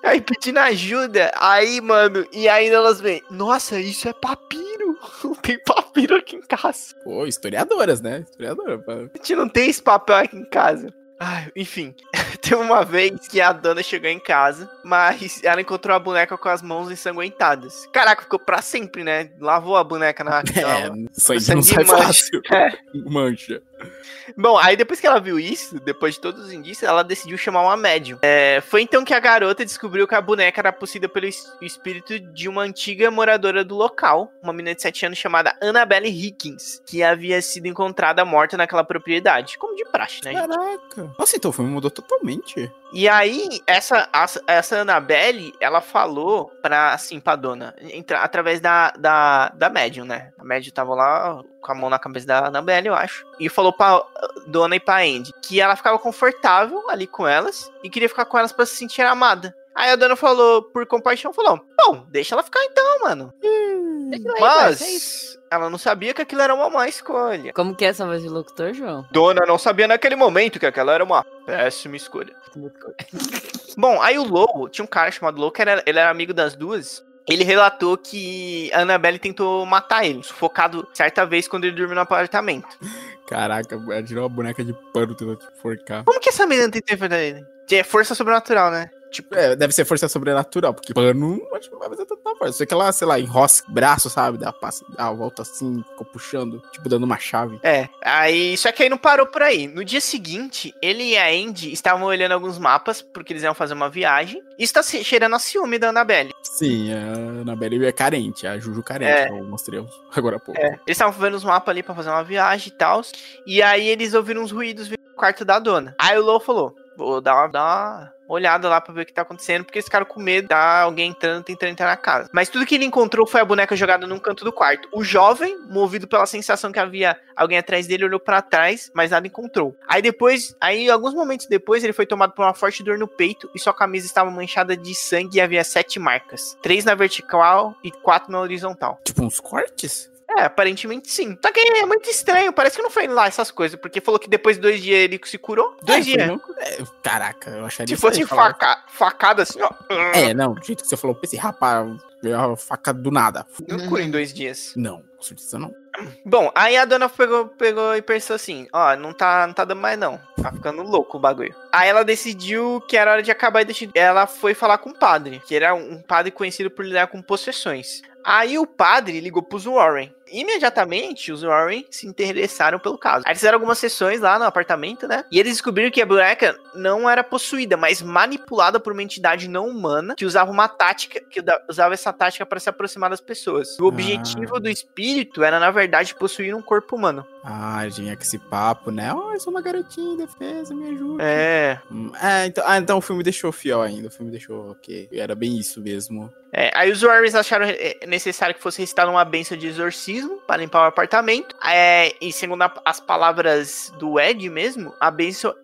Aí pedindo ajuda. Aí, mano, e aí elas veem, nossa, isso é papiro. Não tem papiro aqui em casa. Pô, historiadoras, né? Historiadora. A gente não tem esse papel aqui em casa. Ai, enfim, teve uma vez que a dona chegou em casa, mas ela encontrou a boneca com as mãos ensanguentadas. Caraca, ficou pra sempre, né? Lavou a boneca na. É, na- sangue sangue não sai mancha. fácil. É. Mancha. Bom, aí depois que ela viu isso, depois de todos os indícios, ela decidiu chamar uma médium. É, foi então que a garota descobriu que a boneca era possuída pelo es- espírito de uma antiga moradora do local, uma menina de 7 anos chamada Annabelle Higgins, que havia sido encontrada morta naquela propriedade. Como de praxe, né? gente? Caraca. Nossa, então o filme mudou totalmente. E aí, essa, essa, Annabelle, ela falou pra, assim, pra dona, entra, através da, da, da médium, né? A médium tava lá com a mão na cabeça da Annabelle, eu acho. E falou pra dona e pra Andy que ela ficava confortável ali com elas e queria ficar com elas pra se sentir amada. Aí a dona falou, por compaixão, falou: Bom, deixa ela ficar então, mano. Ela aí, parça, é. Mas ela não sabia que aquilo era uma má escolha. Como que é essa voz de locutor, João? Dona não sabia naquele momento que aquela era uma péssima escolha. Bom, aí o Lobo, tinha um cara chamado Lobo, que era, ele era amigo das duas. Ele relatou que a Annabelle tentou matar ele, sufocado certa vez quando ele dormiu no apartamento. Caraca, ela tirou uma boneca de pano tentando te forcar. Como que essa menina tentou enfrentar ele? É força sobrenatural, né? Tipo, É, deve ser força sobrenatural, porque pano não vai fazer tanta força. Sei que ela, sei lá, enrosca o braço, sabe? Dá, passa, dá a volta assim, ficou puxando, tipo, dando uma chave. é. Aí, só que aí não parou por aí. No dia seguinte, ele e a Andy estavam olhando alguns mapas, porque eles iam fazer uma viagem. E está se- cheirando a ciúme da Annabelle. Sim, a Annabelle é carente, a Juju carente, É. eu mostrei agora há pouco. É, eles estavam vendo os mapas ali pra fazer uma viagem e tal. E aí eles ouviram uns ruídos do quarto da dona. Aí o Lou falou: Vou dar uma, dar uma olhada lá pra ver o que tá acontecendo, porque eles ficaram com medo de alguém entrando, tentando entrar na casa. Mas tudo que ele encontrou foi a boneca jogada num canto do quarto. O jovem, movido pela sensação que havia alguém atrás dele, olhou pra trás, mas nada encontrou. Aí depois, aí alguns momentos depois, ele foi tomado por uma forte dor no peito e sua camisa estava manchada de sangue e havia sete marcas: três na vertical e quatro na horizontal. Tipo, uns cortes? É, aparentemente sim. Só que é muito estranho, parece que não foi lá essas coisas, porque falou que depois de dois dias ele se curou. Dois É, dias. é, caraca, eu acharia Se fosse faca, facada assim, ó. É, não, do jeito que você falou, pensei, rapaz, a faca do nada. Não cura em dois dias. Não, com certeza não. Bom, aí a dona pegou, pegou e pensou assim: ó, não tá, não tá dando mais não. Tá ficando louco o bagulho. Aí ela decidiu que era hora de acabar e decidiu. Ela foi falar com o padre, que era um padre conhecido por lidar com possessões. Aí o padre ligou pros Warren. Imediatamente os Warren se interessaram pelo caso. Aí fizeram algumas sessões lá no apartamento, né? E eles descobriram que a boneca não era possuída, mas manipulada por uma entidade não humana que usava uma tática, que usava essa tática para se aproximar das pessoas. O objetivo Ah. do espírito era, na verdade, possuir um corpo humano. Ah, tinha que esse papo, né? Oh, eu sou uma garotinha indefesa, me ajuda. É. Hum, É, então, ah, então o filme deixou fiel ainda. O filme deixou ok. Era bem isso mesmo. É, aí os Warriors acharam é, necessário que fosse recitada uma benção de exorcismo para limpar o apartamento. É, e segundo a- as palavras do Ed mesmo, a benção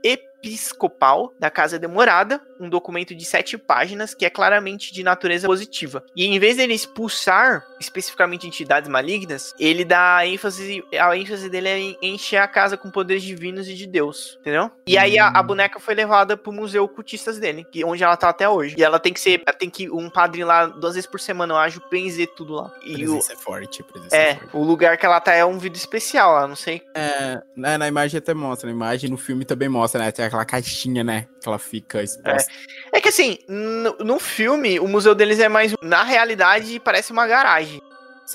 episcopal da Casa Demorada, um documento de sete páginas que é claramente de natureza positiva. E em vez dele expulsar especificamente entidades malignas, ele dá ênfase, a ênfase dele é em encher a casa com poderes divinos e de Deus, entendeu? E aí a, a Hum. boneca foi levada pro museu cultistas dele, que onde ela tá até hoje. E ela tem que ser, ela tem que um padre lá duas vezes por semana, eu acho, benzer tudo lá. E o, Presença é forte, presença é, é, forte. o lugar que ela tá é um vídeo especial lá, não sei. É, né, na imagem até mostra, na imagem no filme também mostra, né? Tem aquela caixinha, né? Que ela fica exposta. É que assim, no, no filme, o museu deles é mais. Na realidade, parece uma garagem.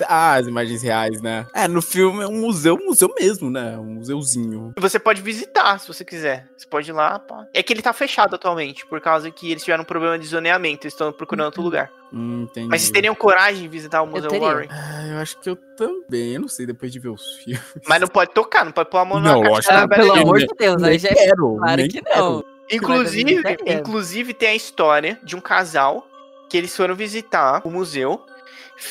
Ah, as imagens reais, né? É, no filme é um museu, um museu mesmo, né? Um museuzinho. E Você pode visitar se você quiser. Você pode ir lá. Pá. É que ele tá fechado atualmente, por causa que eles tiveram um problema de zoneamento. Eles estão procurando outro lugar. Hum, entendi. Mas vocês teriam coragem de visitar o Museu teria. Warren? Ah, eu acho que eu também, eu não sei, depois de ver os filmes. Mas não pode tocar, não pode pôr a mão Não, na Ah, da que pelo não. Bela amor de Deus, aí já é quero, claro nem que quero. não. Inclusive, Vai fazer inclusive tem a história de um casal que eles foram visitar o museu.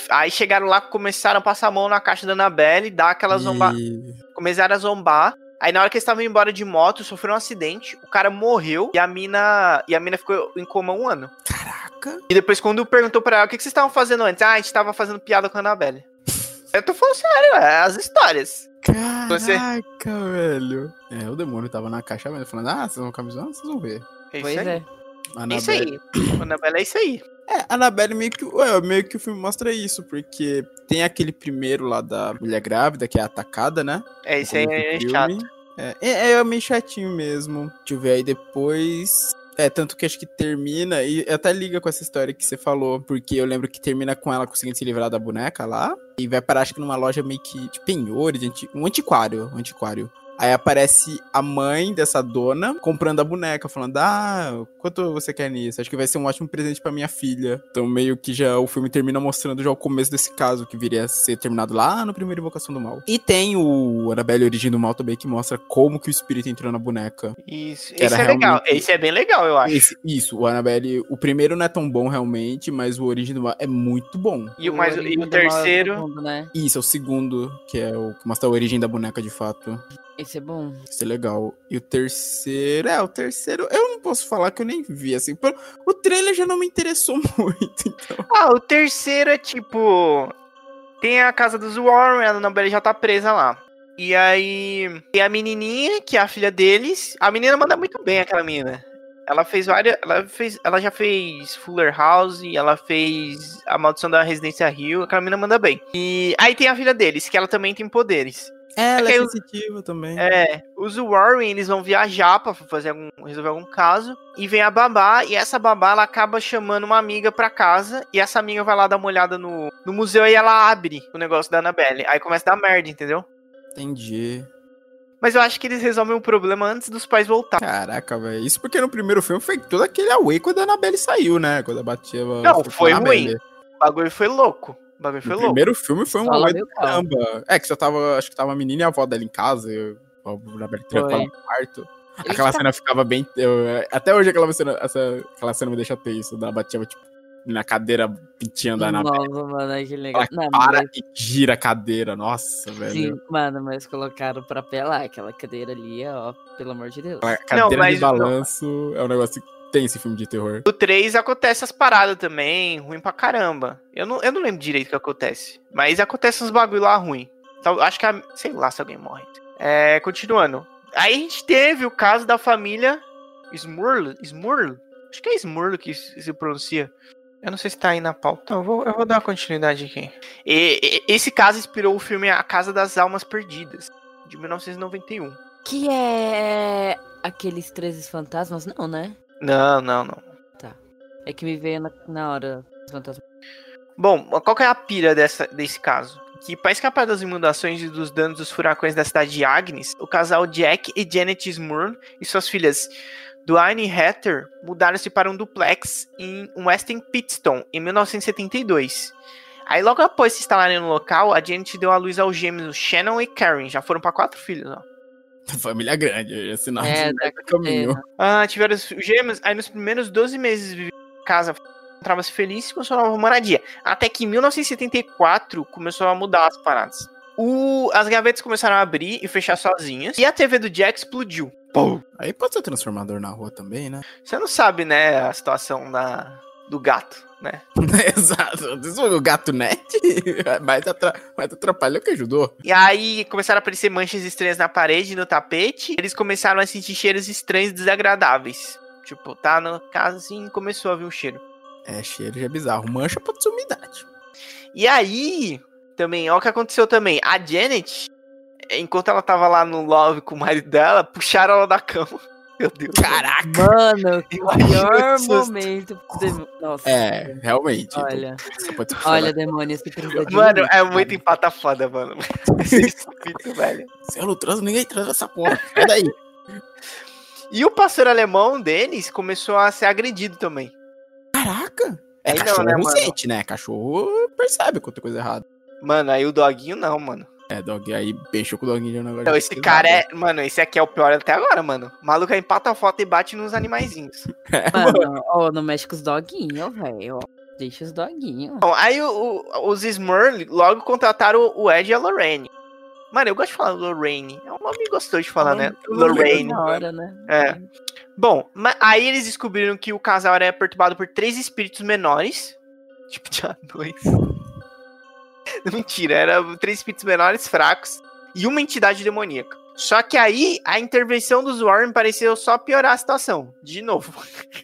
Aí chegaram lá, começaram a passar a mão na caixa da Annabelle, dar aquela zomba... E- começaram a zombar. Aí na hora que eles estavam indo embora de moto, sofreu um acidente, o cara morreu e a mina e a mina ficou em coma um ano. Caraca. E depois quando perguntou pra ela, o que, que vocês estavam fazendo antes? Ah, a gente tava fazendo piada com a Annabelle. Eu tô falando sério, é as histórias. Você- Caraca, velho. É, o demônio tava na caixa mesmo, falando, ah, vocês vão camisão? Vocês vão ver. É isso Pois aí. é. É isso aí. A Annabelle é isso aí. É, Annabelle meio que, ué, meio que o filme mostra isso, porque tem aquele primeiro lá da mulher grávida, que é atacada, né? É isso aí, é chato. É, é, é meio chatinho mesmo. Deixa eu ver aí depois. É, tanto que acho que termina, e até liga com essa história que você falou, porque eu lembro que termina com ela conseguindo se livrar da boneca lá, e vai parar, acho que numa loja meio que de penhores, de anti- um antiquário, um antiquário. Aí aparece a mãe dessa dona comprando a boneca, falando: Ah, quanto você quer nisso? Acho que vai ser um ótimo presente pra minha filha. Então, meio que já o filme termina mostrando já o começo desse caso, que viria a ser terminado lá no primeiro Invocação do Mal. E tem o Annabelle Origem do Mal também, que mostra como que o espírito entrou na boneca. Isso, isso é legal. realmente- Esse é bem legal, eu acho. Esse- isso, o Annabelle, o primeiro não é tão bom realmente, mas o Origem do Mal é muito bom. E o, mais, e Origem o do Mal é terceiro. profundo, né? Isso, é o segundo, que é o que mostra a origem da boneca de fato. Esse é bom. Isso é legal. E o terceiro. É, o terceiro. Eu não posso falar que eu nem vi, assim. pelo- O trailer já não me interessou muito, então. Ah, o terceiro é tipo. Tem a casa dos Warren, a Annabelle já tá presa lá. E aí. Tem a menininha, que é a filha deles. A menina manda muito bem, aquela menina. Ela fez várias. Ela, fez, ela já fez Fuller House, ela fez A Maldição da Residência Rio. Aquela menina manda bem. E aí tem a filha deles, que ela também tem poderes. É, ela é eu- sensitiva também. É, os Warren, eles vão viajar pra fazer algum, resolver algum caso, e vem a babá, e essa babá, ela acaba chamando uma amiga pra casa, e essa amiga vai lá dar uma olhada no, no museu, e ela abre o negócio da Annabelle, aí começa a dar merda, entendeu? Entendi. Mas eu acho que eles resolvem o problema antes dos pais voltar. Caraca, velho. Isso porque no primeiro filme foi todo aquele away quando a Annabelle saiu, né? Quando a batia. Não, foi ruim. O bagulho foi louco. O bagulho foi No louco. primeiro filme foi um meu do caramba. É, que só tava. Acho que tava a menina e a avó dela em casa. E a trancada Foi. no quarto. Eles Aquela tá- cena ficava bem. eu- até hoje aquela cena, essa, aquela cena me deixa tenso. Ela batia, tipo, na cadeira pintinha da Annabelle. Nossa, mano, que legal. Ela Não, para mas, e gira a cadeira. Nossa, velho. sim, mano, mas colocaram pra pelar aquela cadeira ali, ó, pelo amor de Deus. A cadeira mas- de balanço é um negócio que tem esse filme de terror. No 3 acontece as paradas também, ruim pra caramba. Eu não, eu não lembro direito o que acontece. Mas acontece uns bagulho lá ruim. Então, acho que, a, sei lá se alguém morre. É, continuando. Aí a gente teve o caso da família Smurl. Smurl? Acho que é Smurl que se se pronuncia. Eu não sei se tá aí na pauta. Então, eu vou, eu vou dar uma continuidade aqui. E- e- esse caso inspirou o filme A Casa das Almas Perdidas, de 1991. Que é aqueles 13 fantasmas? Não, né? Não, não, não. É que me veio na, na hora os fantasmas. Bom, qual que é a pira dessa, desse caso? que, para escapar das inundações e dos danos dos furacões da cidade de Agnes, o casal Jack e Janet Smurl e suas filhas Duane e Heather mudaram-se para um duplex em Weston Pitstone em 1972. Aí, logo após se instalarem no local, a Janet deu à luz aos gêmeos Shannon e Karen. Já foram para quatro filhos, ó. Família grande, é sinal É, de tá caminho. Ah, tiveram os gêmeos, aí nos primeiros 12 meses de vida em casa, encontrava-se feliz com sua nova moradia. Até que em 1974 começou a mudar as paradas. O- as gavetas começaram a abrir e fechar sozinhas, e a TV do Jack explodiu. Pum. Aí pode ser transformador na rua também, né? Você não sabe, né, a situação da, do gato, né? Exato. O gato net, mais, atra... mais atrapalhou que ajudou. E aí começaram a aparecer manchas estranhas na parede, no tapete. Eles começaram a sentir cheiros estranhos e desagradáveis. Tipo, tá na casa assim começou a vir um cheiro. É, cheiro já é bizarro. Mancha pode ser umidade. E aí, também, olha o que aconteceu também. A Janet, enquanto ela tava lá no love com o marido dela, puxaram ela da cama. Meu Deus. Caraca! Mano, que pior momento. de- Nossa. É, realmente. Olha, ser olha, demônios que precisa de Mano, mim, é muito empata foda, mano. Esse espírito, velho. Se eu não transo, ninguém transa essa porra. Sai daí. E o pastor alemão deles começou a ser agredido também. Caraca! É Aí não, cachorro né, mano? sente, né? Cachorro percebe quando tem coisa errada. Mano, aí o doguinho não, mano. É, dog, aí beijou com o doguinho de um negócio. Então, esse cara é. Mano, esse aqui é o pior até agora, mano. O maluco empata a foto e bate nos animaizinhos. Mano, ó, não mexe com os doguinhos, velho. ó. Deixa os doguinhos. Bom, aí o- o- os Smurl logo contrataram o Ed e a Lorraine. Mano, eu gosto de falar Lorraine. É um nome gostoso de falar, né? Lorraine. Na hora, né? É. Bom, aí eles descobriram que o casal era perturbado por três espíritos menores. Tipo, tinha dois. Mentira, era três espíritos menores fracos e uma entidade demoníaca. Só que aí a intervenção dos Warren pareceu só piorar a situação. De novo.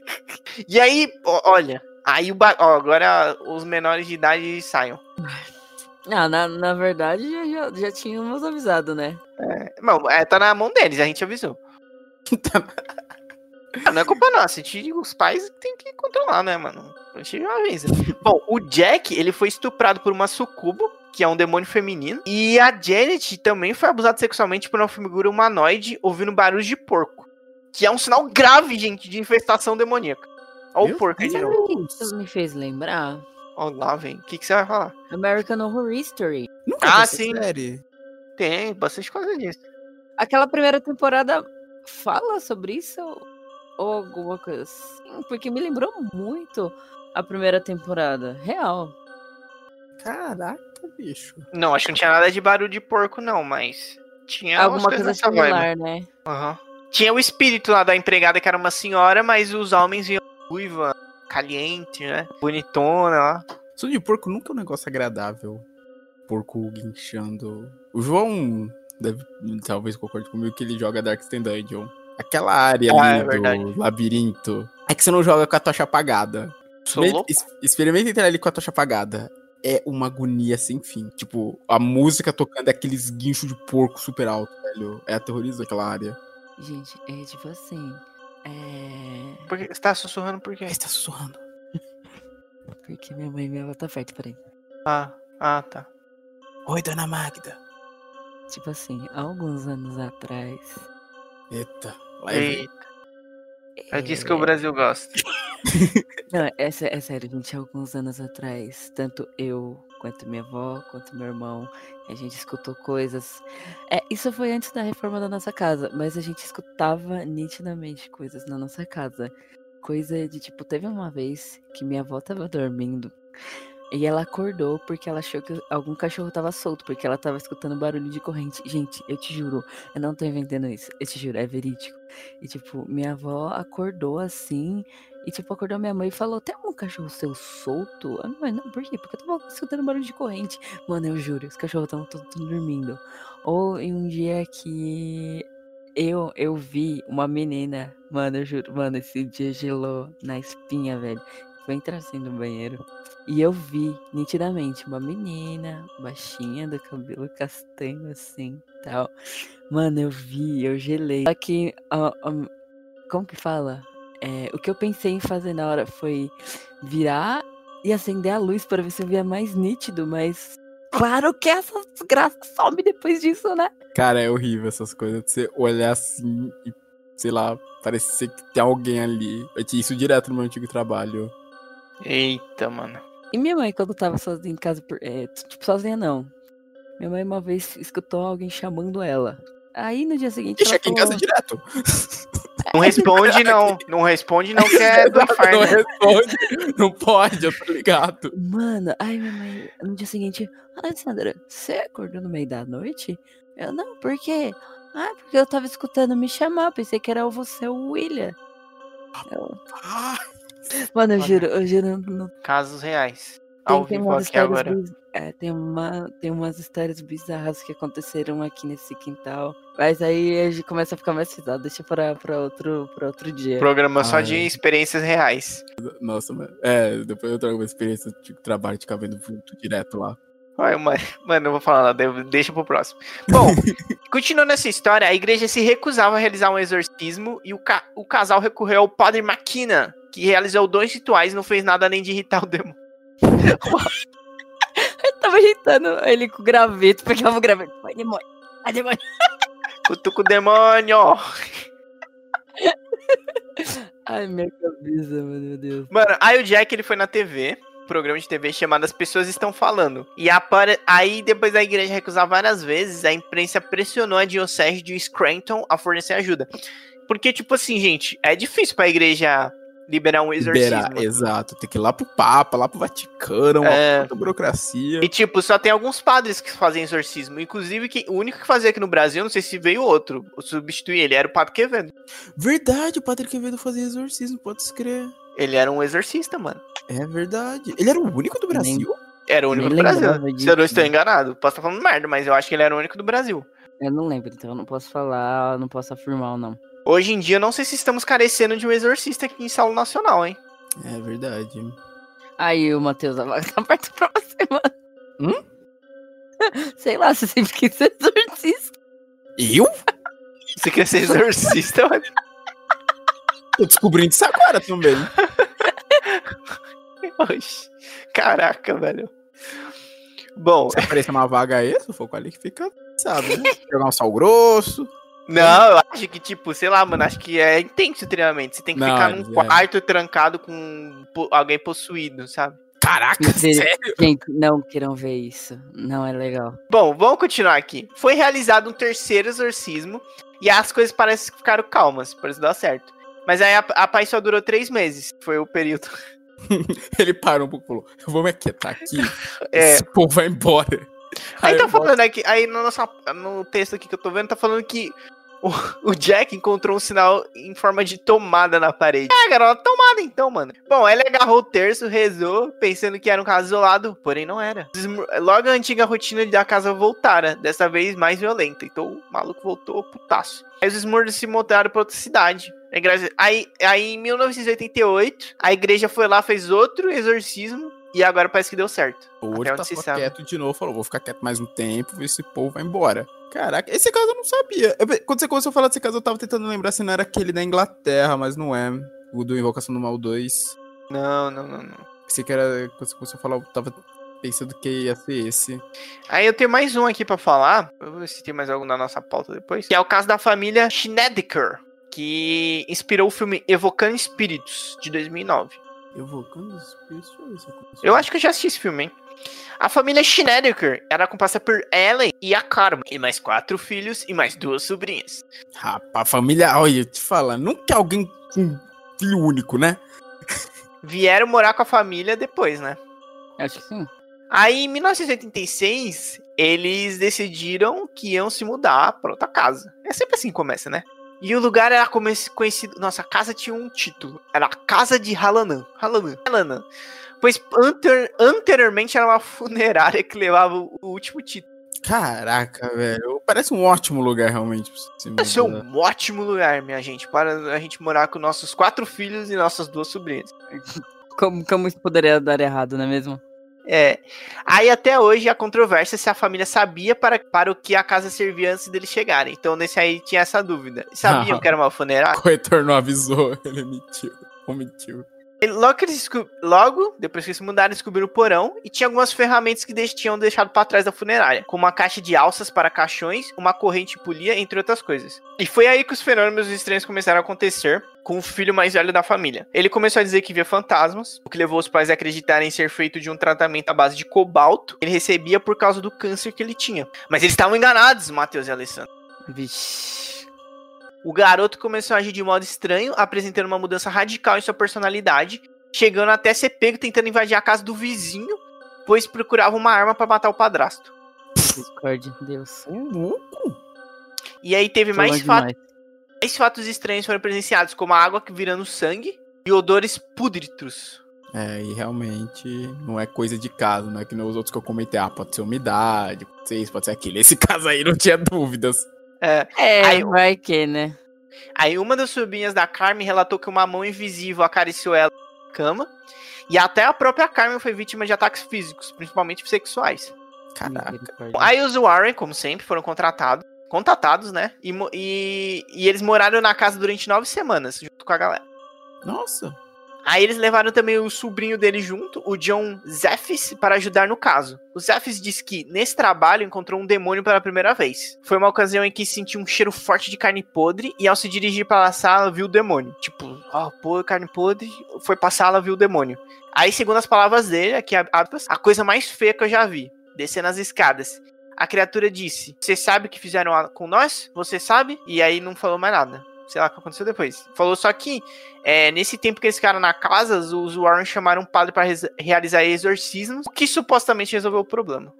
e aí, olha. Aí o ba- ó, agora os menores de idade saiam. Ah, na, na verdade, já, já, tínhamos avisado, né? Não, é, tá na mão deles, a gente avisou. Ah, não é culpa nossa, os pais tem que controlar, né, mano? Bom, o Jack, ele foi estuprado por uma sucubo, que é um demônio feminino. E a Janet também foi abusada sexualmente por uma figura humanoide ouvindo barulhos de porco. Que é um sinal grave, gente, de infestação demoníaca. Ó o porco aí de novo. Isso me fez lembrar Ó lá, vem. O que, que você vai falar? American Horror History. Nunca Ah, sim. Série. Tem bastante coisa disso. Aquela primeira temporada fala sobre isso ou alguma coisa assim? Porque me lembrou muito a primeira temporada. Real. Caraca, bicho. Não, acho que não tinha nada de barulho de porco, não, mas. Tinha alguma coisa similar, né? Aham. Tinha o espírito lá da empregada que era uma senhora, mas os homens vinham ruiva, caliente, né? Bonitona lá. Som de porco nunca é um negócio agradável. Porco guinchando. O João deve, talvez concorde comigo que ele joga Darkest Dungeon. Aquela área Ah, ali é do verdade. labirinto. É que você não joga com a tocha apagada. Sou Me- louco. es- Experimenta entrar ali com a tocha apagada. É uma agonia sem fim. Tipo, a música tocando é aqueles guinchos de porco super alto, velho. É aterrorizante aquela área. Gente, é tipo assim. É. Por que- Você tá sussurrando por quê? Você tá sussurrando. Porque minha mãe ela tá perto, peraí. Ah, ah, tá. Oi, dona Magda. Tipo assim, há alguns anos atrás. Eita. Lá. Eita, é disso que o Brasil gosta. Não, é, é sério, gente, alguns anos atrás, tanto eu, quanto minha avó, quanto meu irmão, a gente escutou coisas. É, isso foi antes da reforma da nossa casa, mas a gente escutava nitidamente coisas na nossa casa. Coisa de tipo, teve uma vez que minha avó tava dormindo e ela acordou porque ela achou que algum cachorro tava solto, porque ela tava escutando barulho de corrente. Gente, eu te juro, eu não tô inventando isso, eu te juro, é verídico. E tipo, minha avó acordou assim, e tipo, acordou minha mãe e falou: Tem algum cachorro seu solto? Mãe, não, por quê? Porque eu tava escutando barulho de corrente. Mano, eu juro, os cachorros estavam todos dormindo. Ou em um dia que eu, eu vi uma menina, mano, eu juro, mano, esse dia gelou na espinha, velho. Entrar assim no banheiro. E eu vi nitidamente uma menina, baixinha, do cabelo castanho assim tal. Mano, eu vi, eu gelei. Só que, ó, ó, como que fala? É, o que eu pensei em fazer na hora foi virar e acender a luz para ver se eu via mais nítido, mas Claro que essa desgraça some depois disso, né? Cara, é horrível essas coisas. de Você olhar assim e, sei lá, parecer que tem alguém ali. Eu tinha isso direto no meu antigo trabalho. Eita, mano. E minha mãe, quando tava sozinha em casa, é, tipo, sozinha não. Minha mãe uma vez escutou alguém chamando ela. Aí no dia seguinte. Deixa ela aqui em casa falou, direto. Não responde, não. Não responde, não, que é do Não inferno. responde. Não pode, eu tô ligado. Mano, aí minha mãe, no dia seguinte, Alessandra, você acordou no meio da noite? Eu, não, por quê? Ah, porque eu tava escutando me chamar, pensei que era você, o William. Eu, Ah, mano, eu juro, eu juro, não, Casos reais. tem, Ao tem vivo umas aqui histórias agora. biz- é, tem, uma, tem umas histórias bizarras que aconteceram aqui nesse quintal. Mas aí a gente começa a ficar mais pesado, deixa pra, pra, outro, pra outro dia. Programa só de experiências reais. Nossa, mano. É, depois eu trago uma experiência de trabalho de ficar vendo vulto direto lá. Ai, mano, mano, não vou falar nada, deixa pro próximo. Bom, continuando essa história, a igreja se recusava a realizar um exorcismo e o, ca- o casal recorreu ao padre Maquina, que realizou dois rituais e não fez nada além de irritar o demônio. Eu tava irritando ele com o graveto, pegava o graveto. Vai, demônio. Vai, demônio. Cutuca o demônio! Ai, minha cabeça, mano, meu Deus. Mano, aí o Jack ele foi na TV, programa de TV chamado As Pessoas Estão Falando. E apare- aí, depois da igreja recusar várias vezes, a imprensa pressionou a diocese de Scranton a fornecer ajuda. Porque, tipo assim, gente, é difícil pra igreja liberar um exorcismo. Liberar, exato. Tem que ir lá pro Papa, lá pro Vaticano, uma É. puta burocracia. E, tipo, só tem alguns padres que fazem exorcismo. Inclusive, que, o único que fazia aqui no Brasil, não sei se veio outro, substituir ele, era o Padre Quevedo. Verdade, o Padre Quevedo fazia exorcismo, pode se crer. Ele era um exorcista, mano. É verdade. Ele era o único do Brasil? Era o único Nem do Brasil. lembrava Se eu não estou enganado, posso estar falando merda, mas eu acho que ele era o único do Brasil. Eu não lembro, então eu não posso falar, não posso afirmar ou não. Hoje em dia, eu não sei se estamos carecendo de um exorcista aqui em sala nacional, hein? É verdade. Aí o Matheus a vaga tá perto pra você, mano. Hum? Sei lá, você sempre quis ser exorcista. Eu? Você quer ser exorcista, mano? Tô descobrindo isso agora também. Oxi. Caraca, velho. Bom, Se aparecer uma vaga aí, se for qualificado, sabe, né? Jogar um sal grosso. Não, eu acho que, tipo, sei lá, mano, acho que é intenso o treinamento. Você tem que Não, ficar eles- num é. quarto trancado com alguém possuído, sabe? Caraca, sério? Gente, não queiram ver isso. Não é legal. Bom, vamos continuar aqui. Foi realizado um terceiro exorcismo e as coisas parecem que ficaram calmas, por isso dar certo. Mas aí a, a paz só durou três meses. Foi o período. Ele parou um pouco e falou: Eu vou me aquietar aqui. É. Esse povo vai embora. Aí tá eu falando aqui, aí no, nosso, no texto aqui que eu tô vendo, tá falando que o, o Jack encontrou um sinal em forma de tomada na parede. Ah, garoto, tomada então, mano. Bom, ele agarrou o terço, rezou, pensando que era um caso isolado, porém não era. Logo a antiga rotina da casa voltara, dessa vez mais violenta. Então o maluco voltou putaço. Aí os Smurdos se mudaram pra outra cidade. Aí, aí em 1988, a igreja foi lá, fez outro exorcismo. E agora parece que deu certo. Hoje tá sabe. quieto de novo, falou, vou ficar quieto mais um tempo, ver se esse povo vai embora. Caraca, esse caso eu não sabia. Eu- quando você começou a falar desse caso, eu tava tentando lembrar se não era aquele da Inglaterra, mas não é. O do Invocação do Mal 2. Não, não, não, não. Pensei que era. Quando você começou a falar, eu tava pensando que ia ser esse. Aí eu tenho mais um aqui pra falar. Eu vou ver se tem mais algum na nossa pauta depois. Que é o caso da família Schnedeker, que inspirou o filme Evocando Espíritos, de 2009. Evocando os eu acho que eu já assisti esse filme, hein? A família Schnedeker era composta por Ellen e a Carmen, e mais quatro filhos e mais duas sobrinhas. Rapaz, família. Olha, eu te falar, nunca alguém com filho único, né? Vieram morar com a família depois, né? Acho que sim. Aí, em 1986, eles decidiram que iam se mudar para outra casa. É sempre assim que começa, né? E o lugar era conhecido. Nossa, a casa tinha um título. Era a Casa de Halanã. Halanã. Halanã. Pois anter- anteriormente era uma funerária que levava o, o último título. Caraca, velho. Parece um ótimo lugar, realmente. mudar. um ótimo lugar, minha gente, para a gente morar com nossos quatro filhos e nossas duas sobrinhas. Como, como isso poderia dar errado, não é mesmo? É. Aí até hoje a controvérsia se a família sabia para, para o que a casa servia antes deles chegarem. Então nesse aí tinha essa dúvida. Sabiam Ah. que era uma funerária? O corretor não avisou, ele mentiu. Omitiu. Logo, que eles Logo, depois que eles mudaram, descobriram o porão e tinha algumas ferramentas que eles tinham deixado pra trás da funerária, como uma caixa de alças para caixões, uma corrente polia, entre outras coisas. E foi aí que os fenômenos estranhos começaram a acontecer com o filho mais velho da família. Ele começou a dizer que via fantasmas, o que levou os pais a acreditarem ser feito de um tratamento à base de cobalto que ele recebia por causa do câncer que ele tinha. Mas eles estavam enganados, Matheus e Alessandro. Vixe. O garoto começou a agir de modo estranho, apresentando uma mudança radical em sua personalidade, chegando até ser pego tentando invadir a casa do vizinho, pois procurava uma arma para matar o padrasto. Discord, Deus. E aí teve mais, mais fatos estranhos foram presenciados, como a água que virando sangue e odores púdritos. É, e realmente não é coisa de casa, não é que nem os outros que eu comentei. Ah, pode ser umidade, pode ser isso, pode ser aquilo. Esse caso aí não tinha dúvidas. É, É, Aí- vai que, né? Aí uma das sobrinhas da Carmen relatou que uma mão invisível acariciou ela na cama. E até a própria Carmen foi vítima de ataques físicos, principalmente sexuais. Caraca. Aí os Warren, como sempre, foram contratados, contatados, né? E, e, e eles moraram na casa durante nove semanas, junto com a galera. Nossa. Aí eles levaram também o sobrinho dele junto, o John Zeffis, para ajudar no caso. O Zeffis disse que, nesse trabalho, encontrou um demônio pela primeira vez. Foi uma ocasião em que sentiu um cheiro forte de carne podre e, ao se dirigir para a sala, viu o demônio. Tipo, ó, pô, carne podre, foi pra sala, viu o demônio. Aí, segundo as palavras dele, aqui, a coisa mais feia que eu já vi, descendo as escadas. A criatura disse: Você sabe o que fizeram com nós? Você sabe? E aí não falou mais nada. Sei lá o que aconteceu depois. Falou só que é, nesse tempo que eles ficaram na casa, os Warren chamaram um padre para realizar exorcismos, o que supostamente resolveu o problema.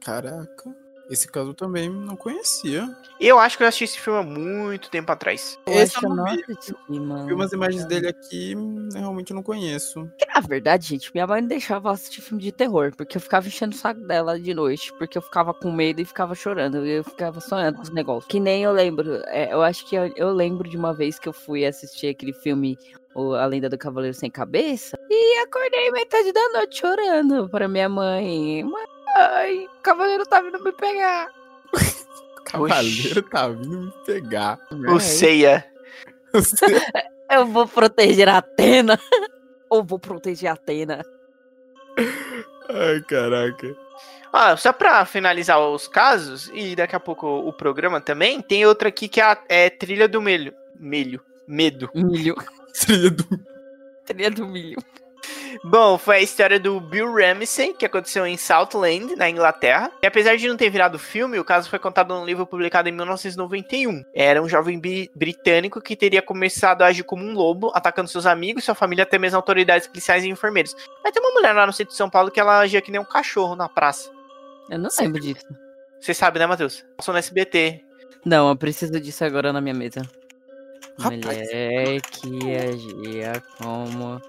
Caraca. Esse caso eu também não conhecia. Eu acho que eu assisti esse filme há muito tempo atrás. Eu Esse eu não vi. Vi umas imagens dele aqui, hum, eu realmente não conheço. Na verdade, gente, minha mãe não deixava assistir filme de terror, porque eu ficava enchendo o saco dela de noite, porque eu ficava com medo e ficava chorando, e eu ficava sonhando com os negócios. Que nem eu lembro, é, eu acho que eu, eu lembro de uma vez que eu fui assistir aquele filme o, A Lenda do Cavaleiro Sem Cabeça, e acordei metade da noite chorando pra minha mãe. Mãe, o cavaleiro tá vindo me pegar. O cavaleiro tá vindo me pegar. O Ceia. Eu vou proteger a Atena. Ou vou proteger a Atena. Ai, caraca. Ah, só pra finalizar os casos, e daqui a pouco o programa também, tem outra aqui que é a é Trilha do Melho. Melho. Medo. Milho. Trilha do... Trilha do milho. Bom, foi a história do Bill Ramsey, que aconteceu em Southland, na Inglaterra. E apesar de não ter virado filme, o caso foi contado num livro publicado em 1991. Era um jovem britânico que teria começado a agir como um lobo, atacando seus amigos, sua família, até mesmo autoridades policiais e enfermeiros. Mas tem uma mulher lá no centro de São Paulo que ela agia que nem um cachorro na praça. Eu não lembro disso. Você sabe, né, Matheus? Passou no SBT. Não, eu preciso disso agora na minha mesa. Rapaz. Mulher que agia como.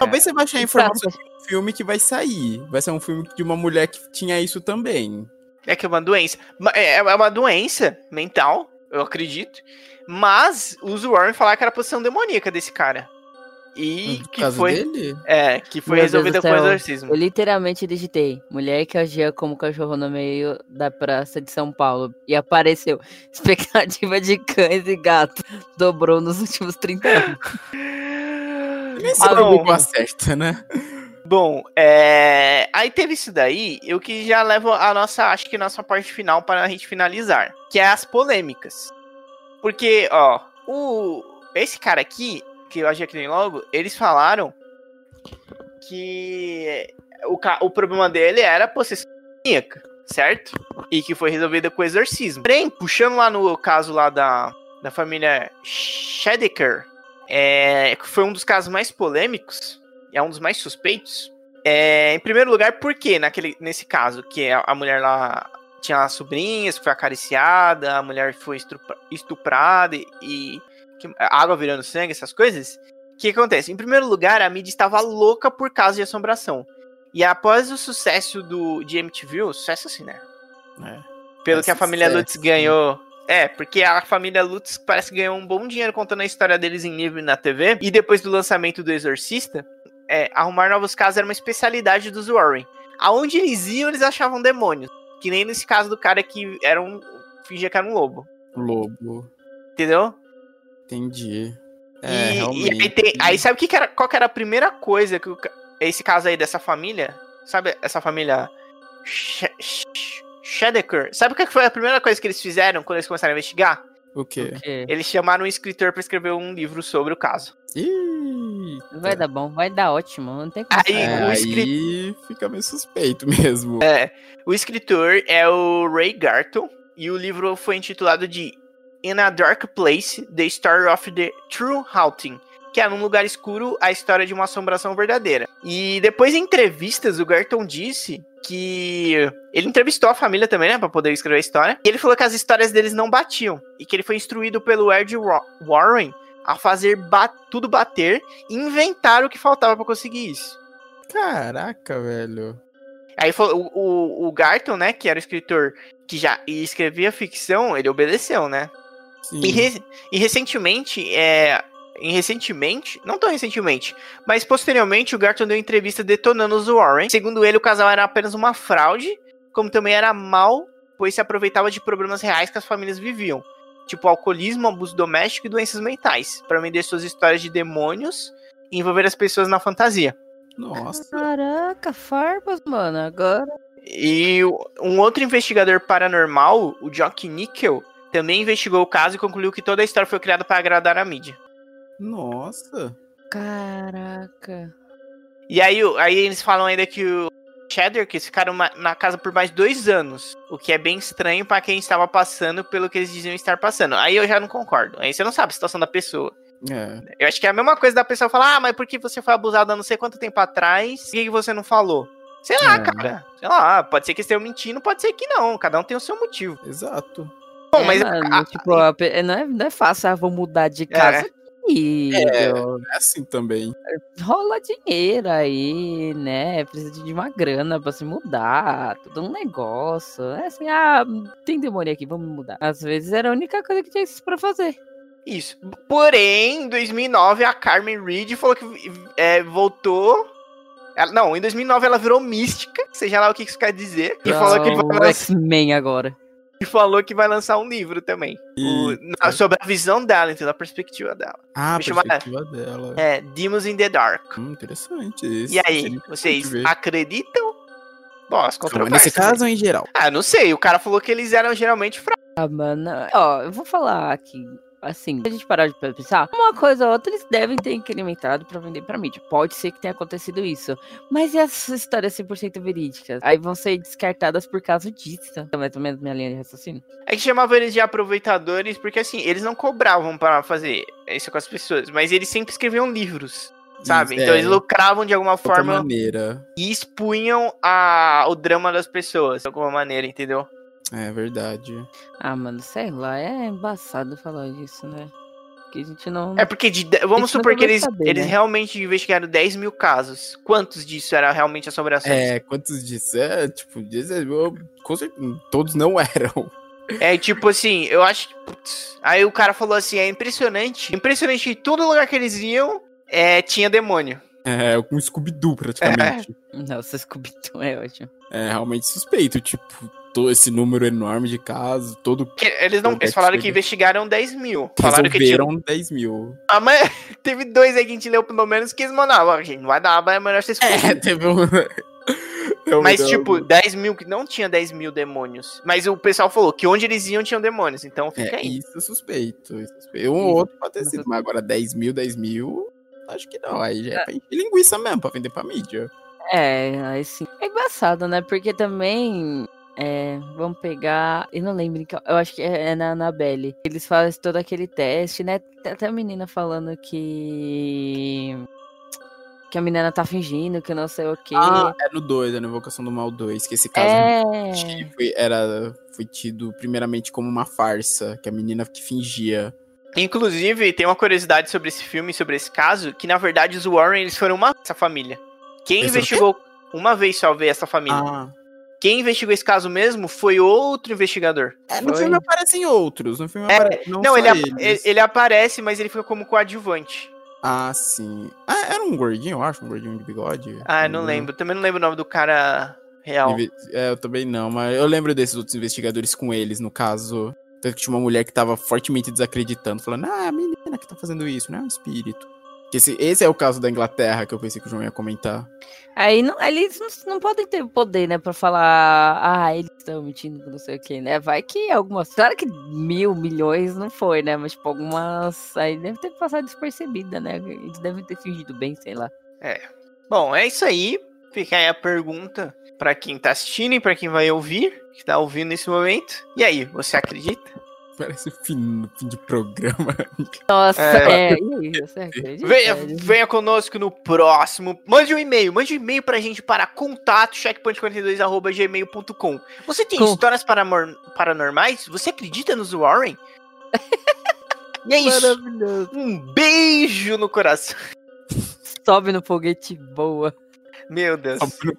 Talvez você vai achar Que informação do filme que vai sair. Vai ser um filme de uma mulher que tinha isso também. É que é uma doença. É é uma doença mental, eu acredito. Mas os Warren falaram que era a posição demoníaca desse cara. E que foi. dele? É, que foi Meu resolvida com exorcismo. Eu literalmente digitei mulher que agia como cachorro no meio da praça de São Paulo. E apareceu expectativa de cães e gatos. Dobrou nos últimos 30 anos. Nem se Ah, preocupa bom. acerta, né? Bom, é... aí teve isso daí, eu que já levo a nossa, acho que nossa parte final para a gente finalizar, que é as polêmicas. Porque, ó, o esse cara aqui, que eu achei que nem logo, eles falaram que o, ca- o problema dele era possessão demoníaca, certo? E que foi resolvida com exorcismo. Porém, puxando lá no caso lá da, da família Shedeker, é, foi um dos casos mais polêmicos, é um dos mais suspeitos. É, em primeiro lugar, por quê naquele, nesse caso? Que a, a mulher lá tinha as sobrinhas, foi acariciada, a mulher foi estupra- estuprada e, e que- água virando sangue, essas coisas. O que acontece? Em primeiro lugar, a mídia estava louca por causa de assombração. E após o sucesso do, de MTV, o sucesso assim, né? É. Pelo É que a família Lutz ganhou. É, porque a família Lutz parece que ganhou um bom dinheiro contando a história deles em livro e na TV. E depois do lançamento do Exorcista, é, arrumar novos casos era uma especialidade dos Warren. Aonde eles iam, eles achavam demônios. Que nem nesse caso do cara que era um. fingia que era um lobo. Lobo. Entendeu? Entendi. É, e, e realmente. aí, tem- aí sabe o que, que era, qual que era a primeira coisa que o esse caso aí dessa família? Sabe essa família Sh- Sh- Shedeker? Sabe o que foi a primeira coisa que eles fizeram quando eles começaram a investigar? O quê? Porque Eles chamaram um escritor pra escrever um livro sobre o caso. Ih, vai dar bom, vai dar ótimo. Não tem como. Aí, é, o aí fica meio suspeito mesmo. O escritor é o Ray Garton e o livro foi intitulado de In a Dark Place: The Story of the True Haunting, que é num lugar escuro a história de uma assombração verdadeira. E depois em entrevistas o Garton disse que ele entrevistou a família também, né, para poder escrever a história. E ele falou que as histórias deles não batiam e que ele foi instruído pelo Ed Wa- Warren a fazer tudo bater e inventar o que faltava para conseguir isso. Caraca, velho. Aí o, o, o Garton, né, que era o escritor que já escrevia ficção, ele obedeceu, né? Sim. E, re- e recentemente, é, em recentemente, não tão recentemente, mas posteriormente o Garton deu entrevista detonando os Warren. Segundo ele, o casal era apenas uma fraude, como também era mal, pois se aproveitava de problemas reais que as famílias viviam, tipo alcoolismo, abuso doméstico e doenças mentais, para vender suas histórias de demônios e envolver as pessoas na fantasia. Nossa. Caraca, farpas, mano. Agora. E um outro investigador paranormal, o Jock Nickel, também investigou o caso e concluiu que toda a história foi criada para agradar a mídia. Nossa. Caraca. E aí, aí eles falam ainda que o Cheddar, que eles ficaram na casa por mais dois anos, o que é bem estranho para quem estava passando pelo que eles diziam estar passando. Aí eu já não concordo. Aí você não sabe a situação da pessoa. É. Eu acho que é a mesma coisa da pessoa falar, ah, mas por que você foi abusado há não sei quanto tempo atrás? Por que, você não falou? Sei lá, É. cara. Sei lá, pode ser que estejam mentindo, pode ser que não. Cada um tem o seu motivo. Exato. Bom, É, mas mano, a- tipo, a não, é, não é fácil, ah, vou mudar de casa É. É assim também. Rola dinheiro aí, né? Precisa de uma grana pra se mudar, tudo um negócio. É assim, ah, tem demônio aqui, vamos mudar. Às vezes era a única coisa que tinha isso pra fazer. Isso. Porém, em 2009, a Carmen Reed falou que é, voltou. Ela- não, em 2009 ela virou mística, seja lá o que isso quer dizer. E falou, que vai X-Men agora. E falou que vai lançar um livro também. O- na- sobre a visão dela, entendeu? A perspectiva dela. Ah, a perspectiva dela. É, Demons in the Dark. Hum, interessante isso. E aí, vocês acreditam? Bom, as Então, controvérsias. Nesse caso ou em geral? Ah, não sei. O cara falou que eles eram geralmente fracos. Ah, mano, ó, eu vou falar aqui. Assim, se a gente parar de pensar, uma coisa ou outra eles devem ter incrementado pra vender pra mídia. Pode ser que tenha acontecido isso. Mas e essas histórias 100% verídicas? Aí vão ser descartadas por causa disso. Então, mais ou menos minha linha de raciocínio. É que chamava eles de aproveitadores, porque assim, eles não cobravam pra fazer isso com as pessoas, mas eles sempre escreviam livros, sabe? Isso, então é. eles lucravam de alguma forma maneira. e expunham a, o drama das pessoas, de alguma maneira, entendeu? É verdade. Ah, mano, sei lá, é embaçado falar disso, né? Que a gente não. É porque, de, vamos supor que eles, saber, eles né? realmente investigaram 10 mil casos. Quantos disso era realmente assombrações? É, quantos disso? É, tipo, todos não eram. É tipo assim, eu acho que. putz, aí o cara falou assim: é impressionante. Impressionante que todo lugar que eles iam é, tinha demônio. É, um Scooby-Doo praticamente. Nossa, Scooby-Doo é ótimo. É. realmente suspeito, tipo, todo esse número enorme de casos, todo. Que eles não. Eles falaram que investigaram 10 mil. Falaram que tinha. Resolveram 10 mil. Ah, mas teve dois aí que a gente leu pelo menos que eles mandavam. "Ah, Gente, não vai dar, mas é melhor vocês É, teve um. Realmente, Mas, é tipo, um- 10 mil que não tinha 10 mil demônios. Mas o pessoal falou que onde eles iam tinham demônios. Então fica É, aí. isso é suspeito. Isso é suspeito. Um ou outro pode ter sido, mas agora 10 mil, 10 mil, acho que não. Aí já é pra encher linguiça mesmo, pra vender pra mídia. É, aí sim. É embaçado, né? Porque também. É, vamos pegar. Eu não lembro. Eu acho que é na Anabelle. Eles fazem todo aquele teste, né? Tem até a menina falando que. Que a menina tá fingindo, que não sei o quê. Ah, é no 2, é na Invocação do Mal 2, que esse caso é. foi, era, foi tido primeiramente como uma farsa, que a menina que fingia. Inclusive, tem uma curiosidade sobre esse filme, sobre esse caso, que na verdade os Warren eles foram uma essa família. Quem foram investigou uma vez só ver essa família. Ah. Quem investigou esse caso mesmo foi outro investigador. É, no Foi. filme aparecem outros, no filme É. Não, Não, só ele, ap- eles. ele, ele aparece, mas ele fica como coadjuvante. Ah, sim. Ah, era um gordinho, eu acho, um gordinho de bigode. Ah, não lembro. Também não lembro o nome do cara real. Inve- É, eu também não, mas eu lembro desses outros investigadores com eles, no caso. Tanto que tinha uma mulher que tava fortemente desacreditando, falando, ah, a menina que tá fazendo isso, não é um espírito. Esse, esse é o caso da Inglaterra que eu pensei que o João ia comentar. Aí não, eles não, não podem ter poder, né, pra falar, ah, eles estão mentindo, não sei o que, né? Vai que algumas. Claro que mil, milhões não foi, né? Mas, tipo, algumas. Aí deve ter passado despercebida, né? Eles devem ter fingido bem, sei lá. É. Bom, é isso aí. Fica aí a pergunta pra quem tá assistindo e pra quem vai ouvir, que tá ouvindo nesse momento. E aí, você acredita? Parece fim, fim de programa. Nossa, É. é, e aí, você acredita? Venha, venha conosco no próximo. Mande um e-mail. Mande um e-mail pra gente para contato checkpoint42.gmail.com. Você tem Com- histórias paranormais? Você acredita nos Warren? e é isso. Maravilhoso. Um beijo no coração. Sobe no foguete boa. Meu Deus. Só pro-